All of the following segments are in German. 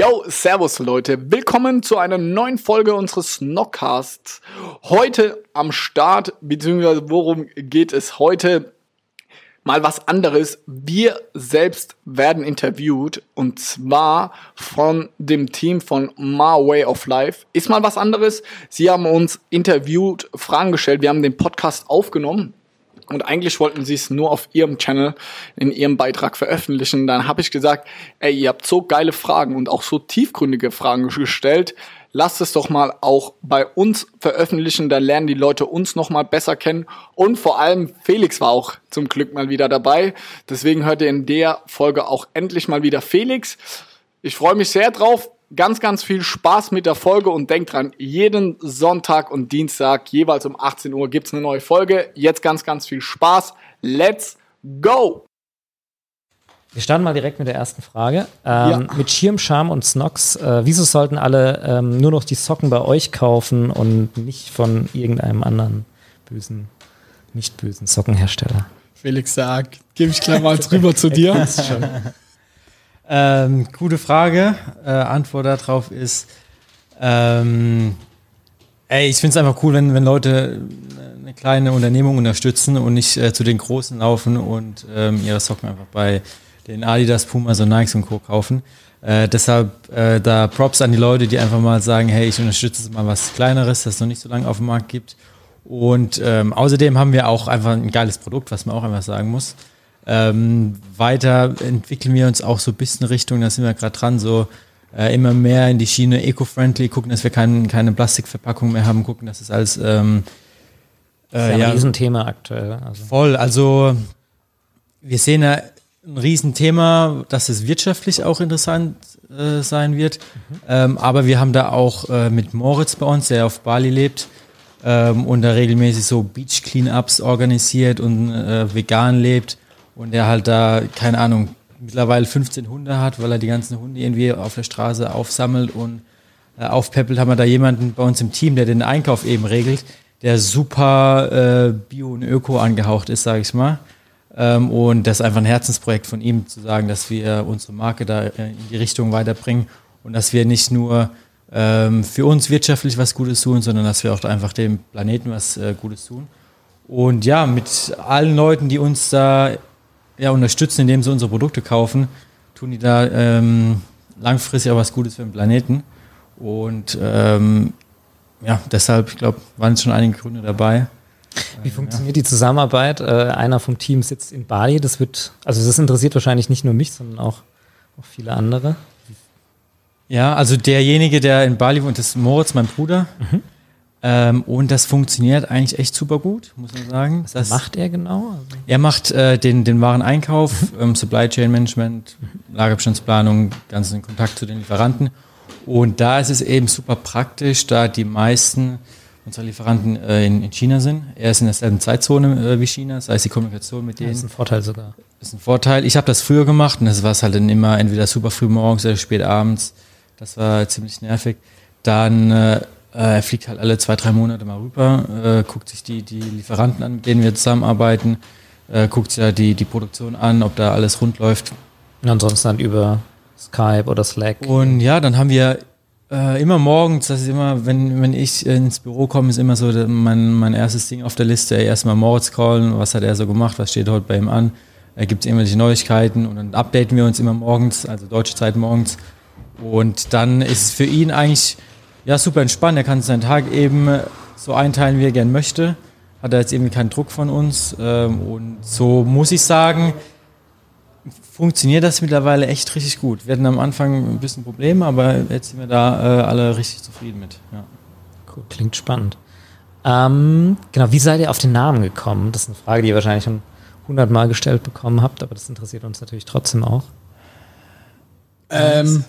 Yo, Servus Leute, willkommen zu einer neuen Folge unseres Snockcasts. Heute am Start, beziehungsweise worum geht es heute? Mal was anderes. Wir selbst werden interviewt und zwar von dem Team von My Way of Life. Ist mal was anderes. Sie haben uns interviewt, Fragen gestellt. Wir haben den Podcast aufgenommen und eigentlich wollten sie es nur auf ihrem Channel in ihrem Beitrag veröffentlichen. Dann habe ich gesagt, ey, ihr habt so geile Fragen und auch so tiefgründige Fragen gestellt. Lasst es doch mal auch bei uns veröffentlichen, dann lernen die Leute uns noch mal besser kennen und vor allem Felix war auch zum Glück mal wieder dabei. Deswegen hört ihr in der Folge auch endlich mal wieder Felix. Ich freue mich sehr drauf ganz, ganz viel Spaß mit der Folge und denkt dran, jeden Sonntag und Dienstag jeweils um 18 Uhr gibt's eine neue Folge. Jetzt ganz, ganz viel Spaß. Let's go! Wir starten mal direkt mit der ersten Frage. Ähm, ja. Mit Schirm, Charme und Snox, äh, wieso sollten alle ähm, nur noch die Socken bei euch kaufen und nicht von irgendeinem anderen bösen, nicht bösen Sockenhersteller? Felix sagt, gebe ich gleich mal rüber zu dir. Ähm, gute Frage. Äh, Antwort darauf ist, ähm, ey, ich finde es einfach cool, wenn, wenn Leute eine kleine Unternehmung unterstützen und nicht äh, zu den Großen laufen und ähm, ihre Socken einfach bei den Adidas, Pumas und Nikes und Co. kaufen. Äh, deshalb äh, da Props an die Leute, die einfach mal sagen, hey, ich unterstütze mal was Kleineres, das noch nicht so lange auf dem Markt gibt. Und ähm, außerdem haben wir auch einfach ein geiles Produkt, was man auch einfach sagen muss. Ähm, weiter entwickeln wir uns auch so ein bisschen Richtung, da sind wir gerade dran, so äh, immer mehr in die Schiene eco-friendly, gucken, dass wir kein, keine Plastikverpackung mehr haben, gucken, dass es alles ähm, äh, das ist ja ein ja, Riesenthema aktuell. Also. Voll, also wir sehen ja ein Riesenthema, dass es wirtschaftlich auch interessant äh, sein wird. Mhm. Ähm, aber wir haben da auch äh, mit Moritz bei uns, der auf Bali lebt ähm, und da regelmäßig so Beach Cleanups organisiert und äh, vegan lebt und er halt da, keine Ahnung, mittlerweile 15 Hunde hat, weil er die ganzen Hunde irgendwie auf der Straße aufsammelt und äh, aufpeppelt, haben wir da jemanden bei uns im Team, der den Einkauf eben regelt, der super äh, bio und öko angehaucht ist, sage ich mal. Ähm, und das ist einfach ein Herzensprojekt von ihm, zu sagen, dass wir unsere Marke da äh, in die Richtung weiterbringen und dass wir nicht nur ähm, für uns wirtschaftlich was Gutes tun, sondern dass wir auch einfach dem Planeten was äh, Gutes tun. Und ja, mit allen Leuten, die uns da ja, unterstützen, indem sie unsere Produkte kaufen, tun die da ähm, langfristig auch was Gutes für den Planeten. Und ähm, ja, deshalb, ich glaube, waren schon einige Gründe dabei. Wie funktioniert ja. die Zusammenarbeit? Äh, einer vom Team sitzt in Bali. Das wird, also das interessiert wahrscheinlich nicht nur mich, sondern auch, auch viele andere. Ja, also derjenige, der in Bali wohnt, ist Moritz, mein Bruder. Mhm. Ähm, und das funktioniert eigentlich echt super gut, muss man sagen. Was das, macht er genau? Also er macht äh, den, den Wareneinkauf, mhm. ähm, Supply Chain Management, Lagerbestandsplanung, ganzen Kontakt zu den Lieferanten. Und da ist es eben super praktisch, da die meisten unserer Lieferanten äh, in, in, China sind. Er ist in derselben Zeitzone äh, wie China, das heißt die Kommunikation mit denen. Das ist ein Vorteil sogar. Ist ein Vorteil. Ich habe das früher gemacht und das war es halt dann immer entweder super früh morgens oder spät abends. Das war ziemlich nervig. Dann äh, er fliegt halt alle zwei, drei Monate mal rüber, äh, guckt sich die, die Lieferanten an, mit denen wir zusammenarbeiten, äh, guckt sich ja die, die Produktion an, ob da alles rund läuft. Und ansonsten dann über Skype oder Slack. Und ja, dann haben wir äh, immer morgens, das ist immer, wenn, wenn ich ins Büro komme, ist immer so mein, mein erstes Ding auf der Liste, erstmal Moritz callen, was hat er so gemacht, was steht heute bei ihm an, äh, gibt es irgendwelche Neuigkeiten und dann updaten wir uns immer morgens, also deutsche Zeit morgens. Und dann ist es für ihn eigentlich ja, super entspannt. Er kann seinen Tag eben so einteilen, wie er gern möchte. Hat er jetzt eben keinen Druck von uns. Ähm, und so muss ich sagen, funktioniert das mittlerweile echt richtig gut. Wir hatten am Anfang ein bisschen Probleme, aber jetzt sind wir da äh, alle richtig zufrieden mit. Ja. Cool, klingt spannend. Ähm, genau, wie seid ihr auf den Namen gekommen? Das ist eine Frage, die ihr wahrscheinlich schon hundertmal gestellt bekommen habt, aber das interessiert uns natürlich trotzdem auch. Ähm,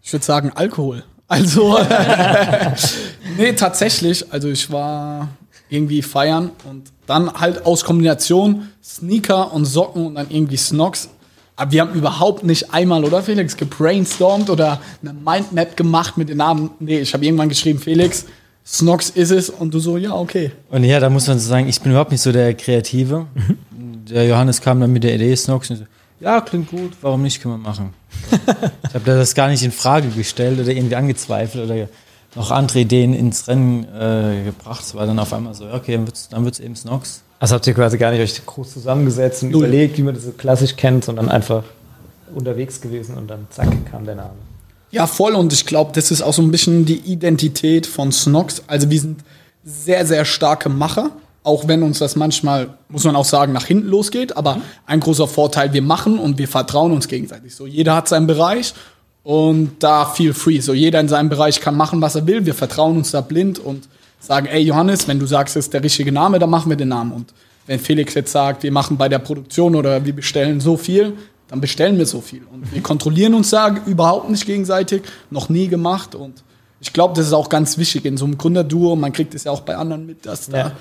ich würde sagen Alkohol. Also, nee, tatsächlich. Also ich war irgendwie feiern und dann halt aus Kombination Sneaker und Socken und dann irgendwie Snocks. Aber wir haben überhaupt nicht einmal, oder Felix, gebrainstormt oder eine Mindmap gemacht mit den Namen. Nee, ich habe irgendwann geschrieben, Felix, Snocks ist es und du so, ja, okay. Und ja, da muss man so sagen, ich bin überhaupt nicht so der Kreative. der Johannes kam dann mit der Idee Snocks und so, ja, klingt gut, warum nicht, können wir machen. ich habe das gar nicht in Frage gestellt oder irgendwie angezweifelt oder noch andere Ideen ins Rennen äh, gebracht. Es war dann auf einmal so, okay, dann wird es eben Snox. Also habt ihr quasi gar nicht euch groß zusammengesetzt und Null. überlegt, wie man das so klassisch kennt, sondern einfach unterwegs gewesen und dann zack kam der Name. Ja, voll. Und ich glaube, das ist auch so ein bisschen die Identität von Snox. Also wir sind sehr, sehr starke Macher. Auch wenn uns das manchmal, muss man auch sagen, nach hinten losgeht. Aber mhm. ein großer Vorteil, wir machen und wir vertrauen uns gegenseitig. So, jeder hat seinen Bereich und da feel free. So jeder in seinem Bereich kann machen, was er will. Wir vertrauen uns da blind und sagen, ey Johannes, wenn du sagst, es ist der richtige Name, dann machen wir den Namen. Und wenn Felix jetzt sagt, wir machen bei der Produktion oder wir bestellen so viel, dann bestellen wir so viel. Und wir kontrollieren uns da überhaupt nicht gegenseitig, noch nie gemacht. Und ich glaube, das ist auch ganz wichtig in so einem Gründerduo. Man kriegt es ja auch bei anderen mit, dass ja.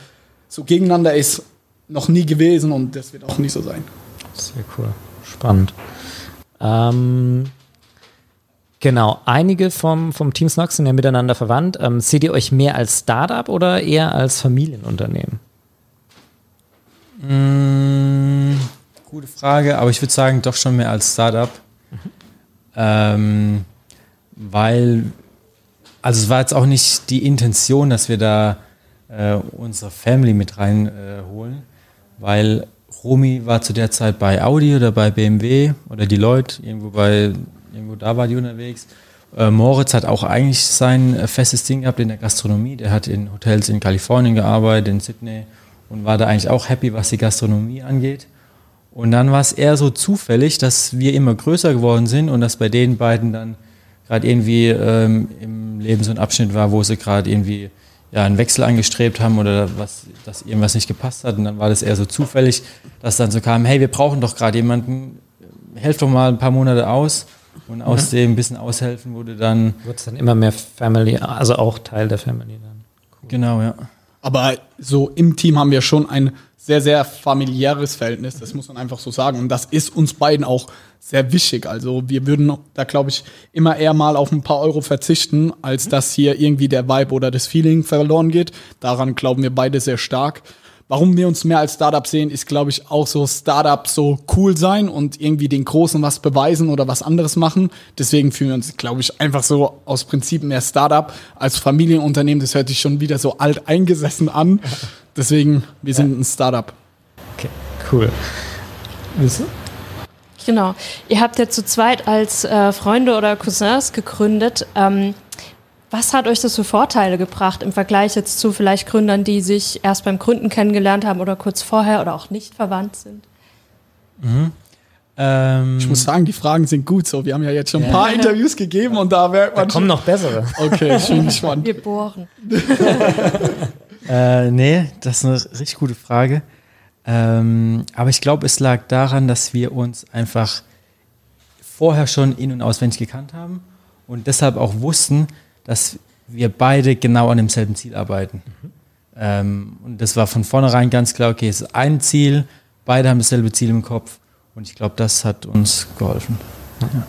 So gegeneinander ist, noch nie gewesen und das wird auch nicht so sein. Sehr cool. Spannend. Ähm, Genau, einige vom, vom Team Snox sind ja miteinander verwandt. Ähm, seht ihr euch mehr als Startup oder eher als Familienunternehmen? Mmh, gute Frage, aber ich würde sagen, doch schon mehr als Startup. Mhm. Ähm, weil, also es war jetzt auch nicht die Intention, dass wir da äh, unsere Family mit reinholen, weil Romy war zu der Zeit bei Audi oder bei BMW oder Deloitte, irgendwo irgendwo da war die unterwegs. Äh, Moritz hat auch eigentlich sein äh, festes Ding gehabt in der Gastronomie. Der hat in Hotels in Kalifornien gearbeitet, in Sydney und war da eigentlich auch happy, was die Gastronomie angeht. Und dann war es eher so zufällig, dass wir immer größer geworden sind und dass bei den beiden dann gerade irgendwie ähm, im Leben so ein Abschnitt war, wo sie gerade irgendwie ja, einen Wechsel angestrebt haben oder was, dass irgendwas nicht gepasst hat. Und dann war das eher so zufällig, dass dann so kam, hey, wir brauchen doch gerade jemanden, helft doch mal ein paar Monate aus. Und aus mhm. dem bisschen aushelfen wurde dann. Wird es dann immer mehr Family, also auch Teil der Family dann. Cool. Genau, ja. Aber so im Team haben wir schon ein sehr, sehr familiäres Verhältnis, das muss man einfach so sagen. Und das ist uns beiden auch sehr wichtig. Also wir würden da, glaube ich, immer eher mal auf ein paar Euro verzichten, als dass hier irgendwie der Vibe oder das Feeling verloren geht. Daran glauben wir beide sehr stark warum wir uns mehr als Startup sehen, ist, glaube ich, auch so Startup so cool sein und irgendwie den Großen was beweisen oder was anderes machen. Deswegen fühlen wir uns, glaube ich, einfach so aus Prinzip mehr Startup als Familienunternehmen. Das hört sich schon wieder so alt eingesessen an. Deswegen, wir sind ein Startup. Okay, cool. Willst du? Genau. Ihr habt ja zu zweit als äh, Freunde oder Cousins gegründet. Ähm, was hat euch das für Vorteile gebracht im Vergleich jetzt zu vielleicht Gründern, die sich erst beim Gründen kennengelernt haben oder kurz vorher oder auch nicht verwandt sind? Mhm. Ähm, ich muss sagen, die Fragen sind gut so. Wir haben ja jetzt schon ein paar ja. Interviews gegeben und da merkt man. Da kommen noch bessere. Okay, ich bin gespannt. Wir bohren. äh, nee, das ist eine richtig gute Frage. Ähm, aber ich glaube, es lag daran, dass wir uns einfach vorher schon in- und auswendig gekannt haben und deshalb auch wussten, dass wir beide genau an demselben Ziel arbeiten. Mhm. Ähm, und das war von vornherein ganz klar, okay, es ist ein Ziel, beide haben dasselbe Ziel im Kopf. Und ich glaube, das hat uns geholfen. Ja.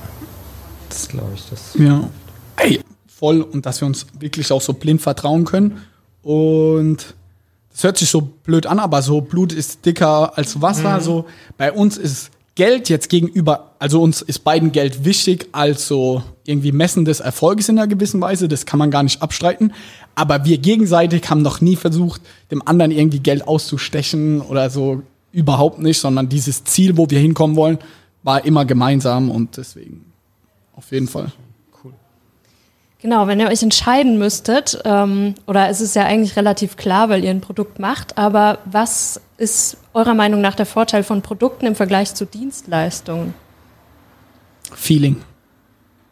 Das glaube ich. Das ja. Ey, voll. Und dass wir uns wirklich auch so blind vertrauen können. Und das hört sich so blöd an, aber so Blut ist dicker als Wasser. Mhm. So bei uns ist Geld jetzt gegenüber, also uns ist beiden Geld wichtig als so irgendwie Messen des Erfolges in einer gewissen Weise, das kann man gar nicht abstreiten. Aber wir gegenseitig haben noch nie versucht, dem anderen irgendwie Geld auszustechen oder so überhaupt nicht, sondern dieses Ziel, wo wir hinkommen wollen, war immer gemeinsam und deswegen auf jeden Fall. Genau, wenn ihr euch entscheiden müsstet, ähm, oder es ist ja eigentlich relativ klar, weil ihr ein Produkt macht, aber was ist eurer Meinung nach der Vorteil von Produkten im Vergleich zu Dienstleistungen? Feeling.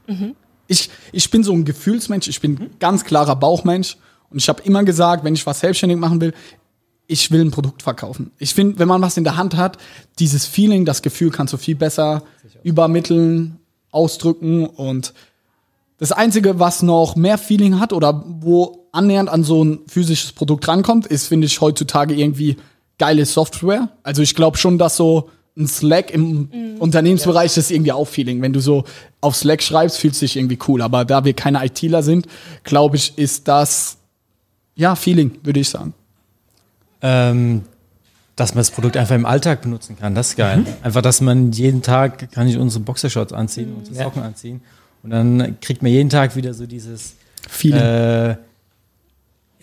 Mhm. Ich, ich bin so ein Gefühlsmensch, ich bin mhm. ganz klarer Bauchmensch und ich habe immer gesagt, wenn ich was selbstständig machen will, ich will ein Produkt verkaufen. Ich finde, wenn man was in der Hand hat, dieses Feeling, das Gefühl kannst du viel besser übermitteln, ausdrücken und das Einzige, was noch mehr Feeling hat oder wo annähernd an so ein physisches Produkt rankommt, ist, finde ich, heutzutage irgendwie geile Software. Also ich glaube schon, dass so ein Slack im mhm. Unternehmensbereich ja. ist irgendwie auch Feeling. Wenn du so auf Slack schreibst, fühlt es sich irgendwie cool. Aber da wir keine ITler sind, glaube ich, ist das ja Feeling, würde ich sagen. Ähm, dass man das Produkt einfach im Alltag benutzen kann, das ist geil. Mhm. Einfach, dass man jeden Tag kann ich unsere Boxershorts anziehen, unsere Socken ja. anziehen und dann kriegt man jeden Tag wieder so dieses Feeling. Äh,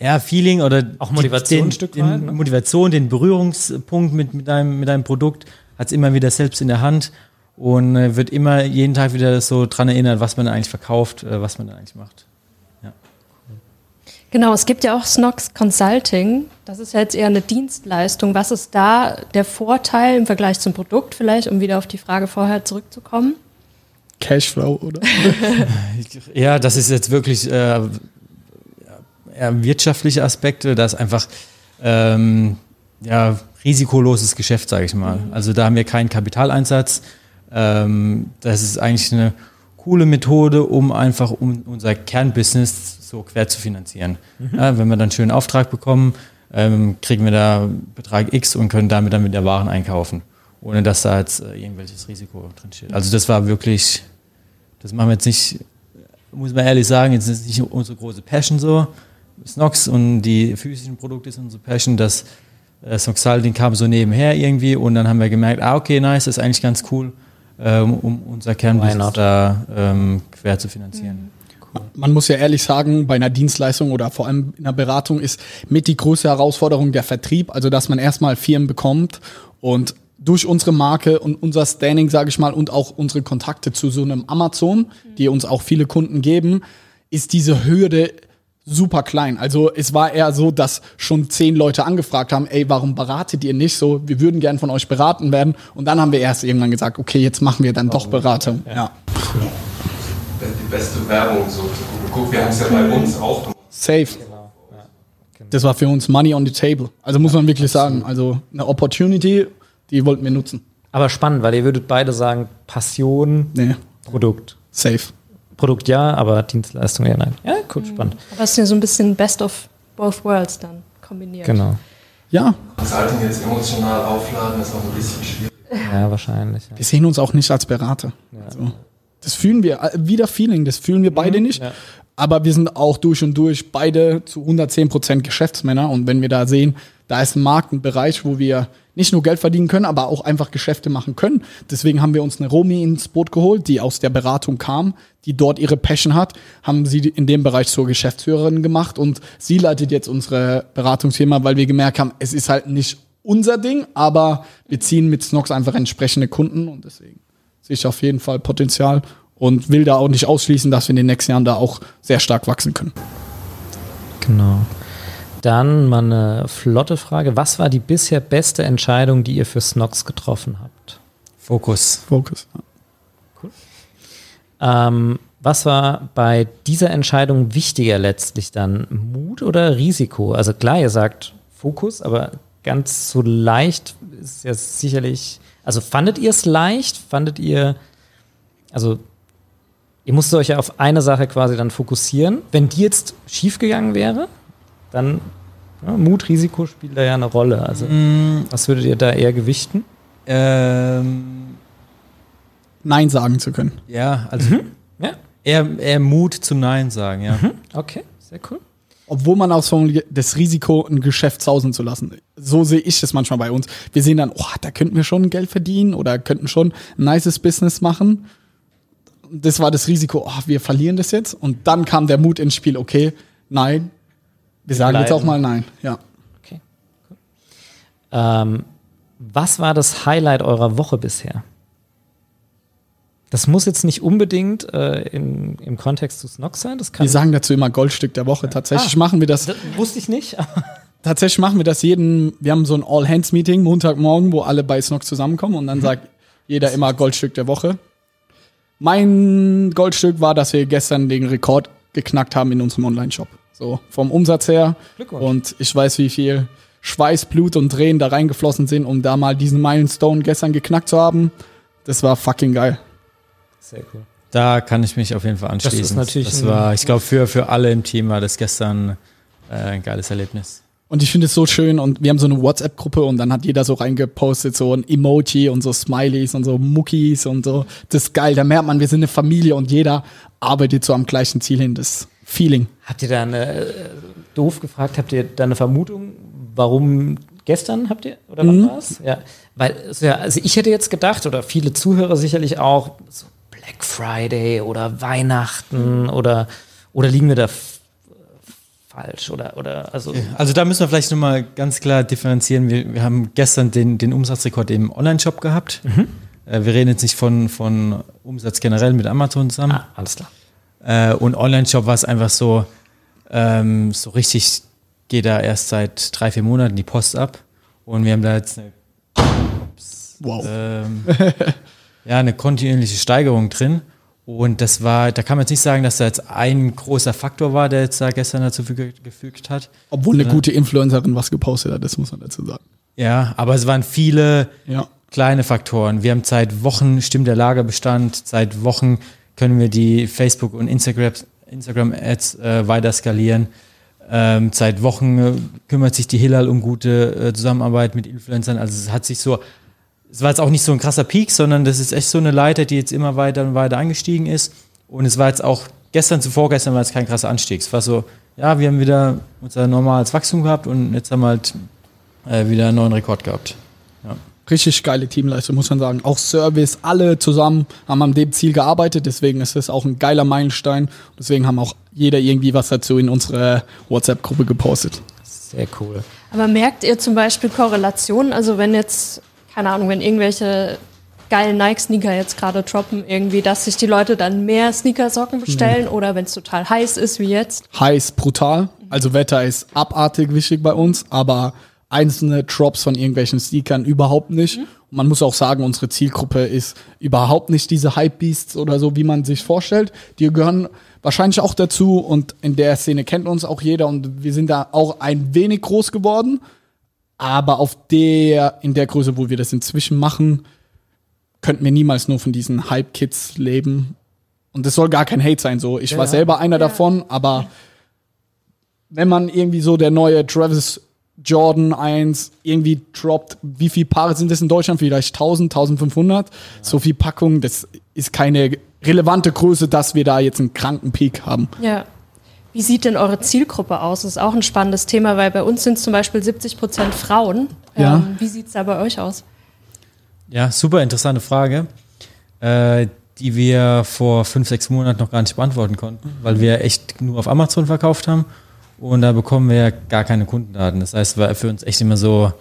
ja, Feeling oder auch Motivation, den, Stück den, ne? Motivation, den Berührungspunkt mit, mit, deinem, mit deinem Produkt hat es immer wieder selbst in der Hand und äh, wird immer jeden Tag wieder so dran erinnert, was man eigentlich verkauft, äh, was man dann eigentlich macht. Ja. Genau, es gibt ja auch Snox Consulting. Das ist ja jetzt eher eine Dienstleistung. Was ist da der Vorteil im Vergleich zum Produkt vielleicht, um wieder auf die Frage vorher zurückzukommen? Cashflow, oder? ja, das ist jetzt wirklich äh, wirtschaftliche Aspekte, das ist einfach ähm, ja, risikoloses Geschäft, sage ich mal. Mhm. Also da haben wir keinen Kapitaleinsatz. Ähm, das ist eigentlich eine coole Methode, um einfach um unser Kernbusiness so quer zu finanzieren. Mhm. Ja, wenn wir dann einen schönen Auftrag bekommen, ähm, kriegen wir da Betrag X und können damit dann mit der Waren einkaufen, ohne dass da jetzt äh, irgendwelches Risiko drin steht. Also das war wirklich, das machen wir jetzt nicht, muss man ehrlich sagen, jetzt ist nicht unsere große Passion so. Snox und die physischen Produkte sind unsere Passion. Das äh, Snoxalding kam so nebenher irgendwie und dann haben wir gemerkt, ah okay, nice, das ist eigentlich ganz cool, ähm, um unser Kernbusiness da ähm, quer zu finanzieren. Mhm. Man muss ja ehrlich sagen, bei einer Dienstleistung oder vor allem in einer Beratung ist mit die größte Herausforderung der Vertrieb, also dass man erstmal Firmen bekommt und durch unsere Marke und unser Standing, sage ich mal, und auch unsere Kontakte zu so einem Amazon, die uns auch viele Kunden geben, ist diese Hürde super klein. Also es war eher so, dass schon zehn Leute angefragt haben, ey, warum beratet ihr nicht so? Wir würden gern von euch beraten werden. Und dann haben wir erst irgendwann gesagt, okay, jetzt machen wir dann doch Beratung. Ja. ja. Die beste Werbung so. Guck, wir haben es ja bei uns auch gemacht. Safe. Genau. Genau. Das war für uns Money on the Table. Also muss man wirklich sagen, also eine Opportunity, die wollten wir nutzen. Aber spannend, weil ihr würdet beide sagen, Passion, nee. Produkt. Safe. Produkt ja, aber Dienstleistung eher nein. Ja, cool, mhm. spannend. Aber es ist ja so ein bisschen Best of both worlds dann kombiniert. Genau. Ja. Consulting jetzt emotional aufladen ist auch ein bisschen schwierig. Ja, wahrscheinlich. Ja. Wir sehen uns auch nicht als Berater. Ja. Also, das fühlen wir, äh, wieder Feeling, das fühlen wir beide mhm, nicht. Ja. Aber wir sind auch durch und durch beide zu 110 Prozent Geschäftsmänner. Und wenn wir da sehen, da ist ein Markt, ein Bereich, wo wir nicht nur Geld verdienen können, aber auch einfach Geschäfte machen können. Deswegen haben wir uns eine Romi ins Boot geholt, die aus der Beratung kam, die dort ihre Passion hat, haben sie in dem Bereich zur Geschäftsführerin gemacht und sie leitet jetzt unsere Beratungsfirma, weil wir gemerkt haben, es ist halt nicht unser Ding, aber wir ziehen mit Snox einfach entsprechende Kunden und deswegen sehe ich auf jeden Fall Potenzial und will da auch nicht ausschließen, dass wir in den nächsten Jahren da auch sehr stark wachsen können. Genau. Dann mal eine flotte Frage. Was war die bisher beste Entscheidung, die ihr für Snox getroffen habt? Fokus. Fokus. Cool. Ähm, was war bei dieser Entscheidung wichtiger letztlich dann? Mut oder Risiko? Also klar, ihr sagt Fokus, aber ganz so leicht ist ja sicherlich. Also fandet ihr es leicht? Fandet ihr, also ihr musstet euch ja auf eine Sache quasi dann fokussieren. Wenn die jetzt schiefgegangen wäre, dann ja, Mut, Risiko spielt da ja eine Rolle. Also, mm. was würdet ihr da eher gewichten? Ähm, Nein sagen zu können. Ja, also mhm. ja. Eher, eher Mut zum Nein sagen, ja. Mhm. Okay, sehr cool. Obwohl man auch so das Risiko, ein Geschäft sausen zu lassen. So sehe ich das manchmal bei uns. Wir sehen dann, oh, da könnten wir schon Geld verdienen oder könnten schon ein nices Business machen. Das war das Risiko, oh, wir verlieren das jetzt. Und dann kam der Mut ins Spiel, okay, nein, wir sagen bleiben. jetzt auch mal nein, ja. Okay. Cool. Ähm, was war das Highlight eurer Woche bisher? Das muss jetzt nicht unbedingt äh, in, im Kontext zu Snox sein. Das kann Wir sagen dazu immer Goldstück der Woche. Tatsächlich Ah. machen wir das, das wusste ich nicht. tatsächlich machen wir das jeden, wir haben so ein All-Hands-Meeting Montagmorgen, wo alle bei Snox zusammenkommen und Mhm. dann sagt jeder immer Goldstück der Woche. Mein Goldstück war, dass wir gestern den Rekord geknackt haben in unserem Online-Shop. So, vom Umsatz her. Glückwunsch. Und ich weiß, wie viel Schweiß, Blut und Tränen da reingeflossen sind, um da mal diesen Milestone gestern geknackt zu haben. Das war fucking geil. Sehr cool. Da kann ich mich auf jeden Fall anschließen. ist natürlich das war, ich glaube, für, für alle im Team war das gestern äh, ein geiles Erlebnis. Und ich finde es so schön und wir haben so eine WhatsApp-Gruppe und dann hat jeder so reingepostet, so ein Emoji und so Smileys und so Muckis und so. Das ist geil, da merkt man, wir sind eine Familie und jeder arbeitet so am gleichen Ziel hin. Das Feeling. Habt ihr da eine, äh, doof gefragt, habt ihr da eine Vermutung, warum gestern habt ihr, oder wann Mhm. war's? Ja, weil, ja, also ich hätte jetzt gedacht, oder viele Zuhörer sicherlich auch, so Black Friday oder Weihnachten oder, oder liegen wir da falsch oder, oder, also, Also da müssen wir vielleicht nochmal ganz klar differenzieren. Wir, wir haben gestern den, den Umsatzrekord im Online-Shop gehabt. Äh, wir reden jetzt nicht von, von Umsatz generell mit Amazon zusammen. ah, alles klar. Äh, und Online-Shop war es einfach so, ähm, so richtig geht da erst seit drei, vier Monaten die Post ab. Und wir haben da jetzt eine, Wow. ähm, ja, eine kontinuierliche Steigerung drin. Und das war, da kann man jetzt nicht sagen, dass da jetzt ein großer Faktor war, der jetzt da gestern dazu gefügt hat. Obwohl eine gute Influencerin was gepostet hat, das muss man dazu sagen. Ja, aber es waren viele Ja. kleine Faktoren. Wir haben seit Wochen stimmt der Lagerbestand, seit Wochen können wir die Facebook- und Instagram- Instagram-Ads äh, weiter skalieren. Ähm, seit Wochen äh, kümmert sich die Hillal um gute äh, Zusammenarbeit mit Influencern. Also es hat sich so, es war jetzt auch nicht so ein krasser Peak, sondern das ist echt so eine Leiter, die jetzt immer weiter und weiter angestiegen ist. Und es war jetzt auch gestern zu vorgestern war es kein krasser Anstieg. Es war so, ja, wir haben wieder unser normales Wachstum gehabt und jetzt haben wir halt äh, wieder einen neuen Rekord gehabt. Richtig geile Teamleistung, muss man sagen. Auch Service, alle zusammen haben an dem Ziel gearbeitet, deswegen ist es auch ein geiler Meilenstein. Deswegen haben auch jeder irgendwie was dazu in unsere WhatsApp-Gruppe gepostet. Sehr cool. Aber merkt ihr zum Beispiel Korrelationen? Also wenn jetzt, keine Ahnung, wenn irgendwelche geilen Nike-Sneaker jetzt gerade droppen, irgendwie, dass sich die Leute dann mehr Sneakersocken bestellen oder wenn es total heiß ist wie jetzt? heiß, brutal. Also Wetter ist abartig wichtig bei uns, aber einzelne Drops von irgendwelchen Sneakern überhaupt nicht. Und man muss auch sagen, unsere Zielgruppe ist überhaupt nicht diese Hypebeasts oder so, wie man sich vorstellt. Die gehören wahrscheinlich auch dazu und in der Szene kennt uns auch jeder und wir sind da auch ein wenig groß geworden. Aber auf der, in der Größe, wo wir das inzwischen machen, könnten wir niemals nur von diesen Hype-Kids leben. Und das soll gar kein Hate sein, so. Ich war selber einer davon, aber wenn man irgendwie so der neue Travis Jordan 1 irgendwie droppt, wie viele Paare sind das in Deutschland? Vielleicht 1000, 1500? So viel Packung, das ist keine relevante Größe, dass wir da jetzt einen kranken Peak haben. Ja. Wie sieht denn eure Zielgruppe aus? Das ist auch ein spannendes Thema, weil bei uns sind es zum Beispiel 70 Prozent Frauen. Ja. Ähm, wie sieht es da bei euch aus? Ja, super interessante Frage, äh, die wir vor fünf, sechs Monaten noch gar nicht beantworten konnten, weil wir echt nur auf Amazon verkauft haben und da bekommen wir ja gar keine Kundendaten. Das heißt, war für uns echt immer so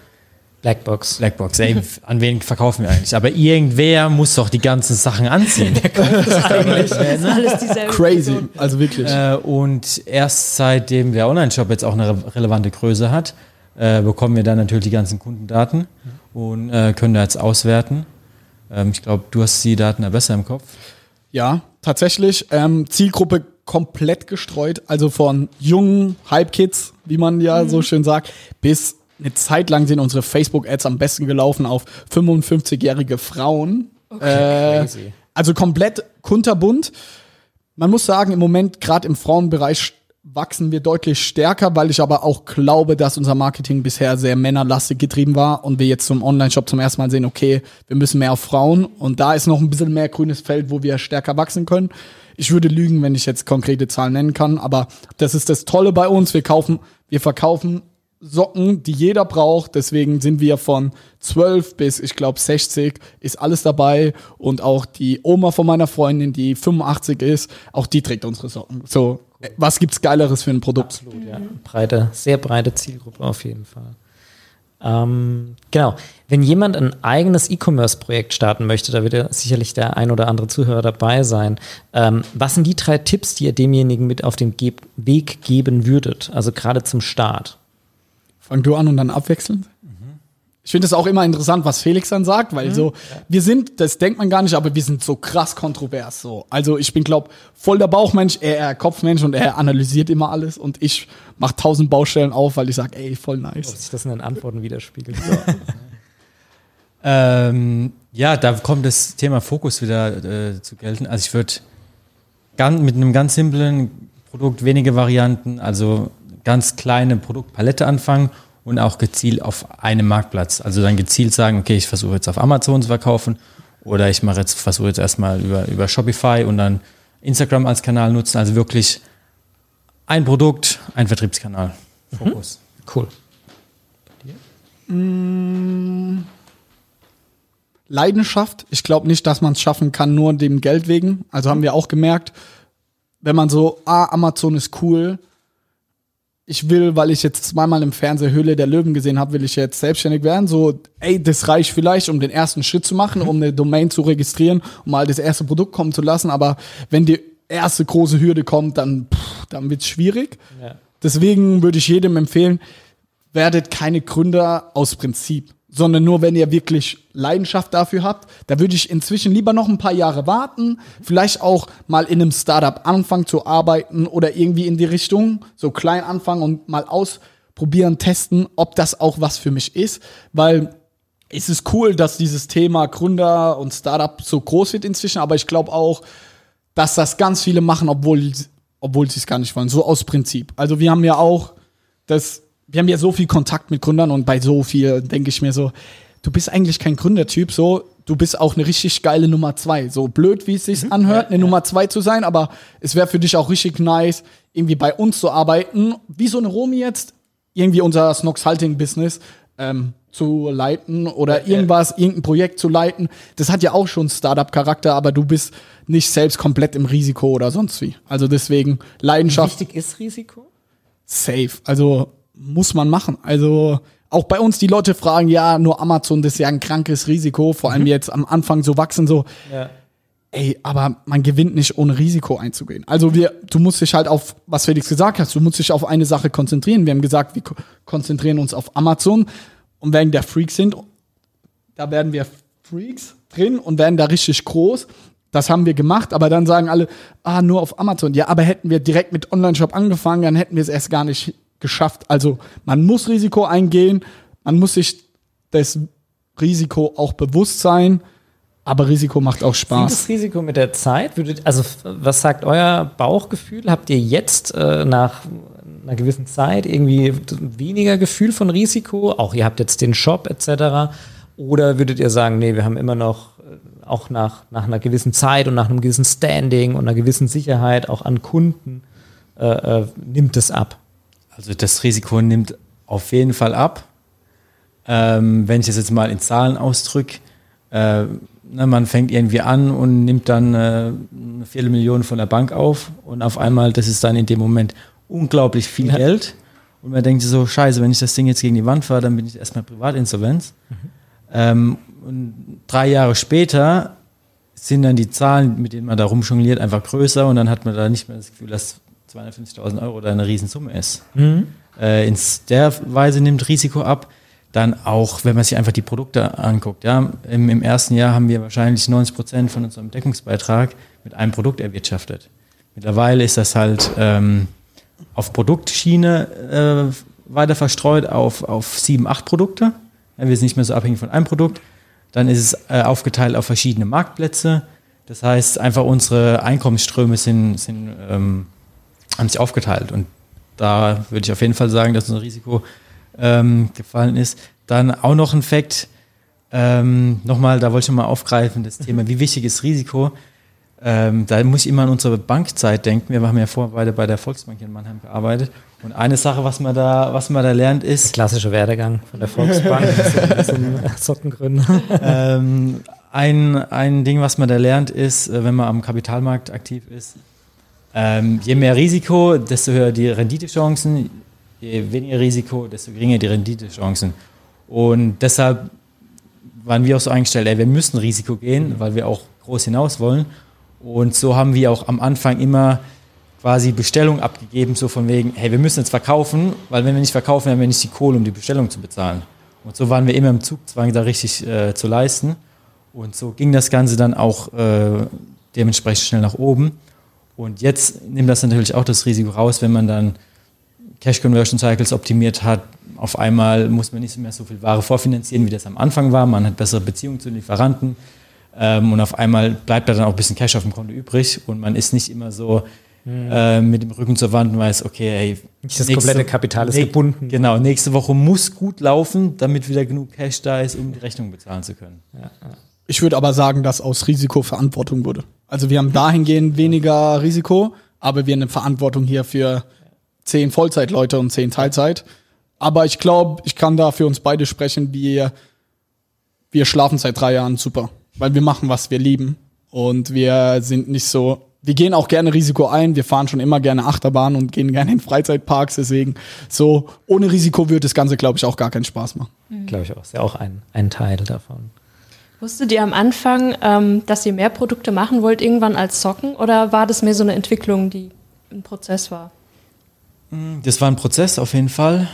Blackbox. Blackbox, ey, an wen verkaufen wir eigentlich? Aber irgendwer muss doch die ganzen Sachen anziehen. Alles dieselbe Crazy, Person. also wirklich. Äh, und erst seitdem der Online-Shop jetzt auch eine re relevante Größe hat, äh, bekommen wir dann natürlich die ganzen Kundendaten und äh, können da jetzt auswerten. Ähm, ich glaube, du hast die Daten da besser im Kopf. Ja, tatsächlich. Ähm, Zielgruppe komplett gestreut, also von jungen Hype-Kids, wie man ja so schön sagt, bis eine Zeit lang sind unsere Facebook-Ads am besten gelaufen auf 55-jährige Frauen. äh, crazy. also komplett kunterbunt. Man muss sagen, im Moment, gerade im Frauenbereich, wachsen wir deutlich stärker, weil ich aber auch glaube, dass unser Marketing bisher sehr männerlastig getrieben war und wir jetzt zum Online-Shop zum ersten Mal sehen, okay, wir müssen mehr auf Frauen und da ist noch ein bisschen mehr grünes Feld, wo wir stärker wachsen können. Ich würde lügen, wenn ich jetzt konkrete Zahlen nennen kann, aber das ist das Tolle bei uns. Wir kaufen, wir verkaufen Socken, die jeder braucht. Deswegen sind wir von 12 bis, ich glaube, 60 ist alles dabei. Und auch die Oma von meiner Freundin, die 85 ist, auch die trägt unsere Socken. So, äh, was gibt's Geileres für ein Produkt? Absolut, ja. Breite, sehr breite Zielgruppe auf jeden Fall. Ähm, genau. Wenn jemand ein eigenes E-Commerce-Projekt starten möchte, da wird ja sicherlich der ein oder andere Zuhörer dabei sein. Ähm, was sind die drei Tipps, die ihr demjenigen mit auf den Ge Weg geben würdet? Also gerade zum Start. Fang du an und dann abwechselnd. Ich finde es auch immer interessant, was Felix dann sagt, weil mhm. so, wir sind, das denkt man gar nicht, aber wir sind so krass kontrovers. So. Also ich bin, glaub, voll der Bauchmensch, er, er Kopfmensch und er analysiert immer alles und ich mache tausend Baustellen auf, weil ich sage, ey, voll nice. Ob sich das in den Antworten widerspiegelt. ähm, ja, da kommt das Thema Fokus wieder äh, zu gelten. Also ich würde mit einem ganz simplen Produkt, wenige Varianten, also ganz kleine Produktpalette anfangen und auch gezielt auf einem Marktplatz. Also dann gezielt sagen, okay, ich versuche jetzt auf Amazon zu verkaufen oder ich mache jetzt, versuche jetzt erstmal über, über Shopify und dann Instagram als Kanal nutzen. Also wirklich ein Produkt, ein Vertriebskanal. Mhm. Fokus. Mhm. Cool. Mmh. Leidenschaft. Ich glaube nicht, dass man es schaffen kann, nur dem Geld wegen. Also haben wir auch gemerkt, wenn man so, ah, Amazon ist cool, ich will, weil ich jetzt zweimal im Fernsehen Höhle der Löwen gesehen habe, will ich jetzt selbstständig werden. So, ey, das reicht vielleicht, um den ersten Schritt zu machen, um eine Domain zu registrieren, um mal das erste Produkt kommen zu lassen. Aber wenn die erste große Hürde kommt, dann, pff, dann wird's schwierig. Ja. Deswegen würde ich jedem empfehlen, werdet keine Gründer aus Prinzip sondern nur, wenn ihr wirklich Leidenschaft dafür habt. Da würde ich inzwischen lieber noch ein paar Jahre warten, vielleicht auch mal in einem Startup anfangen zu arbeiten oder irgendwie in die Richtung, so klein anfangen und mal ausprobieren, testen, ob das auch was für mich ist, weil es ist cool, dass dieses Thema Gründer und Startup so groß wird inzwischen, aber ich glaube auch, dass das ganz viele machen, obwohl, obwohl sie es gar nicht wollen, so aus Prinzip. Also wir haben ja auch das wir haben ja so viel Kontakt mit Gründern und bei so viel denke ich mir so, du bist eigentlich kein Gründertyp, so, du bist auch eine richtig geile Nummer zwei. So blöd, wie es sich mhm. anhört, eine ja. Nummer zwei zu sein, aber es wäre für dich auch richtig nice, irgendwie bei uns zu arbeiten, wie so eine Romi jetzt, irgendwie unser Snox Halting Business ähm, zu leiten oder irgendwas, irgendein Projekt zu leiten. Das hat ja auch schon Startup-Charakter, aber du bist nicht selbst komplett im Risiko oder sonst wie. Also deswegen Leidenschaft. Wie wichtig ist Risiko? Safe. Also muss man machen. Also auch bei uns die Leute fragen, ja, nur Amazon, das ist ja ein krankes Risiko, vor allem mhm. jetzt am Anfang so wachsen, so. Ja. Ey, aber man gewinnt nicht, ohne Risiko einzugehen. Also wir, du musst dich halt auf, was Felix gesagt hat, du musst dich auf eine Sache konzentrieren. Wir haben gesagt, wir konzentrieren uns auf Amazon und wenn der Freaks sind, da werden wir Freaks drin und werden da richtig groß. Das haben wir gemacht, aber dann sagen alle, ah, nur auf Amazon. Ja, aber hätten wir direkt mit Online-Shop angefangen, dann hätten wir es erst gar nicht geschafft. Also man muss Risiko eingehen, man muss sich das Risiko auch bewusst sein, aber Risiko macht auch Spaß. das Risiko mit der Zeit? Also was sagt euer Bauchgefühl? Habt ihr jetzt äh, nach einer gewissen Zeit irgendwie weniger Gefühl von Risiko? Auch ihr habt jetzt den Shop etc. Oder würdet ihr sagen, nee, wir haben immer noch äh, auch nach, nach einer gewissen Zeit und nach einem gewissen Standing und einer gewissen Sicherheit auch an Kunden äh, äh nimmt es ab? Also das Risiko nimmt auf jeden Fall ab. Ähm, wenn ich das jetzt mal in Zahlen ausdrücke, äh, ne, man fängt irgendwie an und nimmt dann äh, eine Viertelmillion von der Bank auf und auf einmal, das ist dann in dem Moment unglaublich viel ja. Geld. Und man denkt so, scheiße, wenn ich das Ding jetzt gegen die Wand fahre, dann bin ich erstmal Privatinsolvenz. Mhm. Ähm, und drei Jahre später sind dann die Zahlen, mit denen man da rumjongliert, einfach größer und dann hat man da nicht mehr das Gefühl, dass 250.000 Euro da eine Riesensumme ist. Mhm. Äh, in der Weise nimmt Risiko ab. Dann auch, wenn man sich einfach die Produkte anguckt. Ja, im, im ersten Jahr haben wir wahrscheinlich 90 Prozent von unserem Deckungsbeitrag mit einem Produkt erwirtschaftet. Mittlerweile ist das halt ähm, auf Produktschiene äh, weiter verstreut auf, auf sieben, acht Produkte. Ja, wir sind nicht mehr so abhängig von einem Produkt. Dann ist es äh, aufgeteilt auf verschiedene Marktplätze. Das heißt, einfach unsere Einkommensströme sind, sind ähm, haben sich aufgeteilt. Und da würde ich auf jeden Fall sagen, dass ein Risiko ähm, gefallen ist. Dann auch noch ein Fakt, ähm, nochmal, da wollte ich nochmal aufgreifen, das Thema, wie wichtig ist Risiko? Ähm, da muss ich immer an unsere Bankzeit denken. Wir haben ja vorher beide bei der Volksbank in Mannheim gearbeitet. Und eine Sache, was man da, was man da lernt, ist. Der klassische Werdegang von der Volksbank zum Sockengründer. ähm, ein, ein Ding, was man da lernt, ist, äh, wenn man am Kapitalmarkt aktiv ist, ähm, je mehr Risiko, desto höher die Renditechancen. Je weniger Risiko, desto geringer die Renditechancen. Und deshalb waren wir auch so eingestellt, ey, wir müssen Risiko gehen, weil wir auch groß hinaus wollen. Und so haben wir auch am Anfang immer quasi Bestellung abgegeben, so von wegen, hey, wir müssen jetzt verkaufen, weil wenn wir nicht verkaufen, haben wir nicht die Kohle, um die Bestellung zu bezahlen. Und so waren wir immer im Zugzwang, da richtig äh, zu leisten. Und so ging das Ganze dann auch äh, dementsprechend schnell nach oben. Und jetzt nimmt das natürlich auch das Risiko raus, wenn man dann Cash Conversion Cycles optimiert hat. Auf einmal muss man nicht mehr so viel Ware vorfinanzieren, wie das am Anfang war. Man hat bessere Beziehungen zu den Lieferanten. Ähm, und auf einmal bleibt da dann auch ein bisschen Cash auf dem Konto übrig. Und man ist nicht immer so mhm. äh, mit dem Rücken zur Wand und weiß, okay, ey, nicht das komplette Kapital ist gebunden. Genau, nächste Woche muss gut laufen, damit wieder genug Cash da ist, um die Rechnung bezahlen zu können. Ja, Ich würde aber sagen, dass aus Risiko Verantwortung wurde. Also wir haben dahingehend weniger Risiko, aber wir haben eine Verantwortung hier für zehn Vollzeitleute und zehn Teilzeit. Aber ich glaube, ich kann da für uns beide sprechen, wir, wir schlafen seit drei Jahren super, weil wir machen, was wir lieben. Und wir sind nicht so, wir gehen auch gerne Risiko ein. Wir fahren schon immer gerne Achterbahn und gehen gerne in Freizeitparks. Deswegen, so ohne Risiko wird das Ganze, glaube ich, auch gar keinen Spaß machen. Mhm. Glaube ich auch. Ist ja auch ein, ein Teil davon. Wusstet ihr am Anfang, ähm, dass ihr mehr Produkte machen wollt, irgendwann als Socken? Oder war das mehr so eine Entwicklung, die ein Prozess war? Mm, das war ein Prozess auf jeden Fall.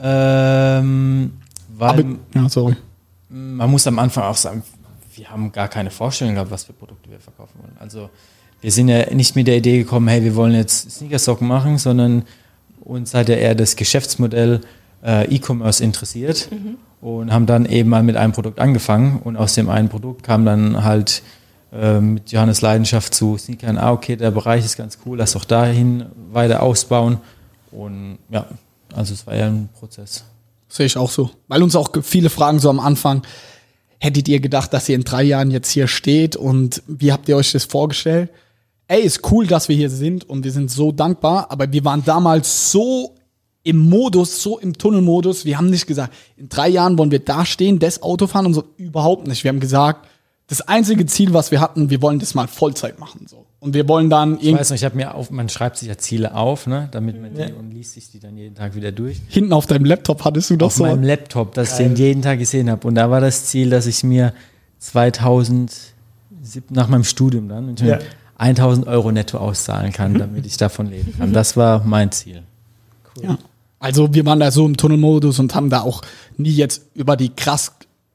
Ähm, weil Aber, ja, sorry. Man muss am Anfang auch sagen, wir haben gar keine Vorstellung gehabt, was für Produkte wir verkaufen wollen. Also wir sind ja nicht mit der Idee gekommen, hey, wir wollen jetzt Sneakersocken machen, sondern uns hat ja eher das Geschäftsmodell äh, E-Commerce interessiert mhm. Und haben dann eben mal mit einem Produkt angefangen und aus dem einen Produkt kam dann halt äh, mit Johannes Leidenschaft zu Sneakern, ah okay, der Bereich ist ganz cool, lass doch dahin weiter ausbauen und ja, also es war ja ein Prozess. Sehe ich auch so. Weil uns auch viele Fragen so am Anfang, hättet ihr gedacht, dass ihr in drei Jahren jetzt hier steht und wie habt ihr euch das vorgestellt? Ey, ist cool, dass wir hier sind und wir sind so dankbar, aber wir waren damals so im Modus, so im Tunnelmodus. Wir haben nicht gesagt, in drei Jahren wollen wir da stehen, das Auto fahren und so. Überhaupt nicht. Wir haben gesagt, das einzige Ziel, was wir hatten, wir wollen das mal Vollzeit machen. So. Und wir wollen dann Ich weiß noch, ich habe mir auf, man schreibt sich ja Ziele auf, ne, damit man ja. die und liest sich die dann jeden Tag wieder durch. Hinten auf deinem Laptop hattest du doch auf so. Auf meinem Laptop, dass Geil. ich den jeden Tag gesehen habe. Und da war das Ziel, dass ich mir 2007 nach meinem Studium dann ja. 1000 Euro netto auszahlen kann, damit ich davon leben kann. Das war mein Ziel. Cool. Ja. Also wir waren da so im Tunnelmodus und haben da auch nie jetzt über die krass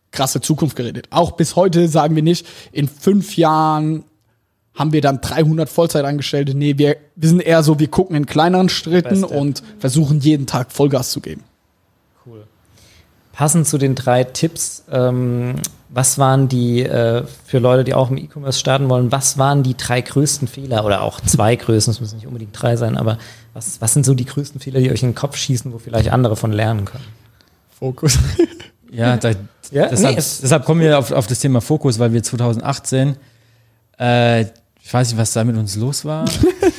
krasse Zukunft geredet. Auch bis heute sagen wir nicht, in fünf Jahren haben wir dann 300 Vollzeitangestellte. Nee, wir, wir sind eher so, wir gucken in kleineren Schritten Beste. und versuchen jeden Tag Vollgas zu geben. Cool. Passend zu den drei Tipps, ähm, was waren die, äh, für Leute, die auch im E-Commerce starten wollen, was waren die drei größten Fehler oder auch zwei größten, es müssen nicht unbedingt drei sein, aber was, was sind so die größten Fehler, die euch in den Kopf schießen, wo vielleicht andere von lernen können? Fokus. Ja, da, ja? Deshalb, nee, deshalb, kommen wir auf, auf, das Thema Fokus, weil wir 2018, äh, ich weiß nicht, was da mit uns los war.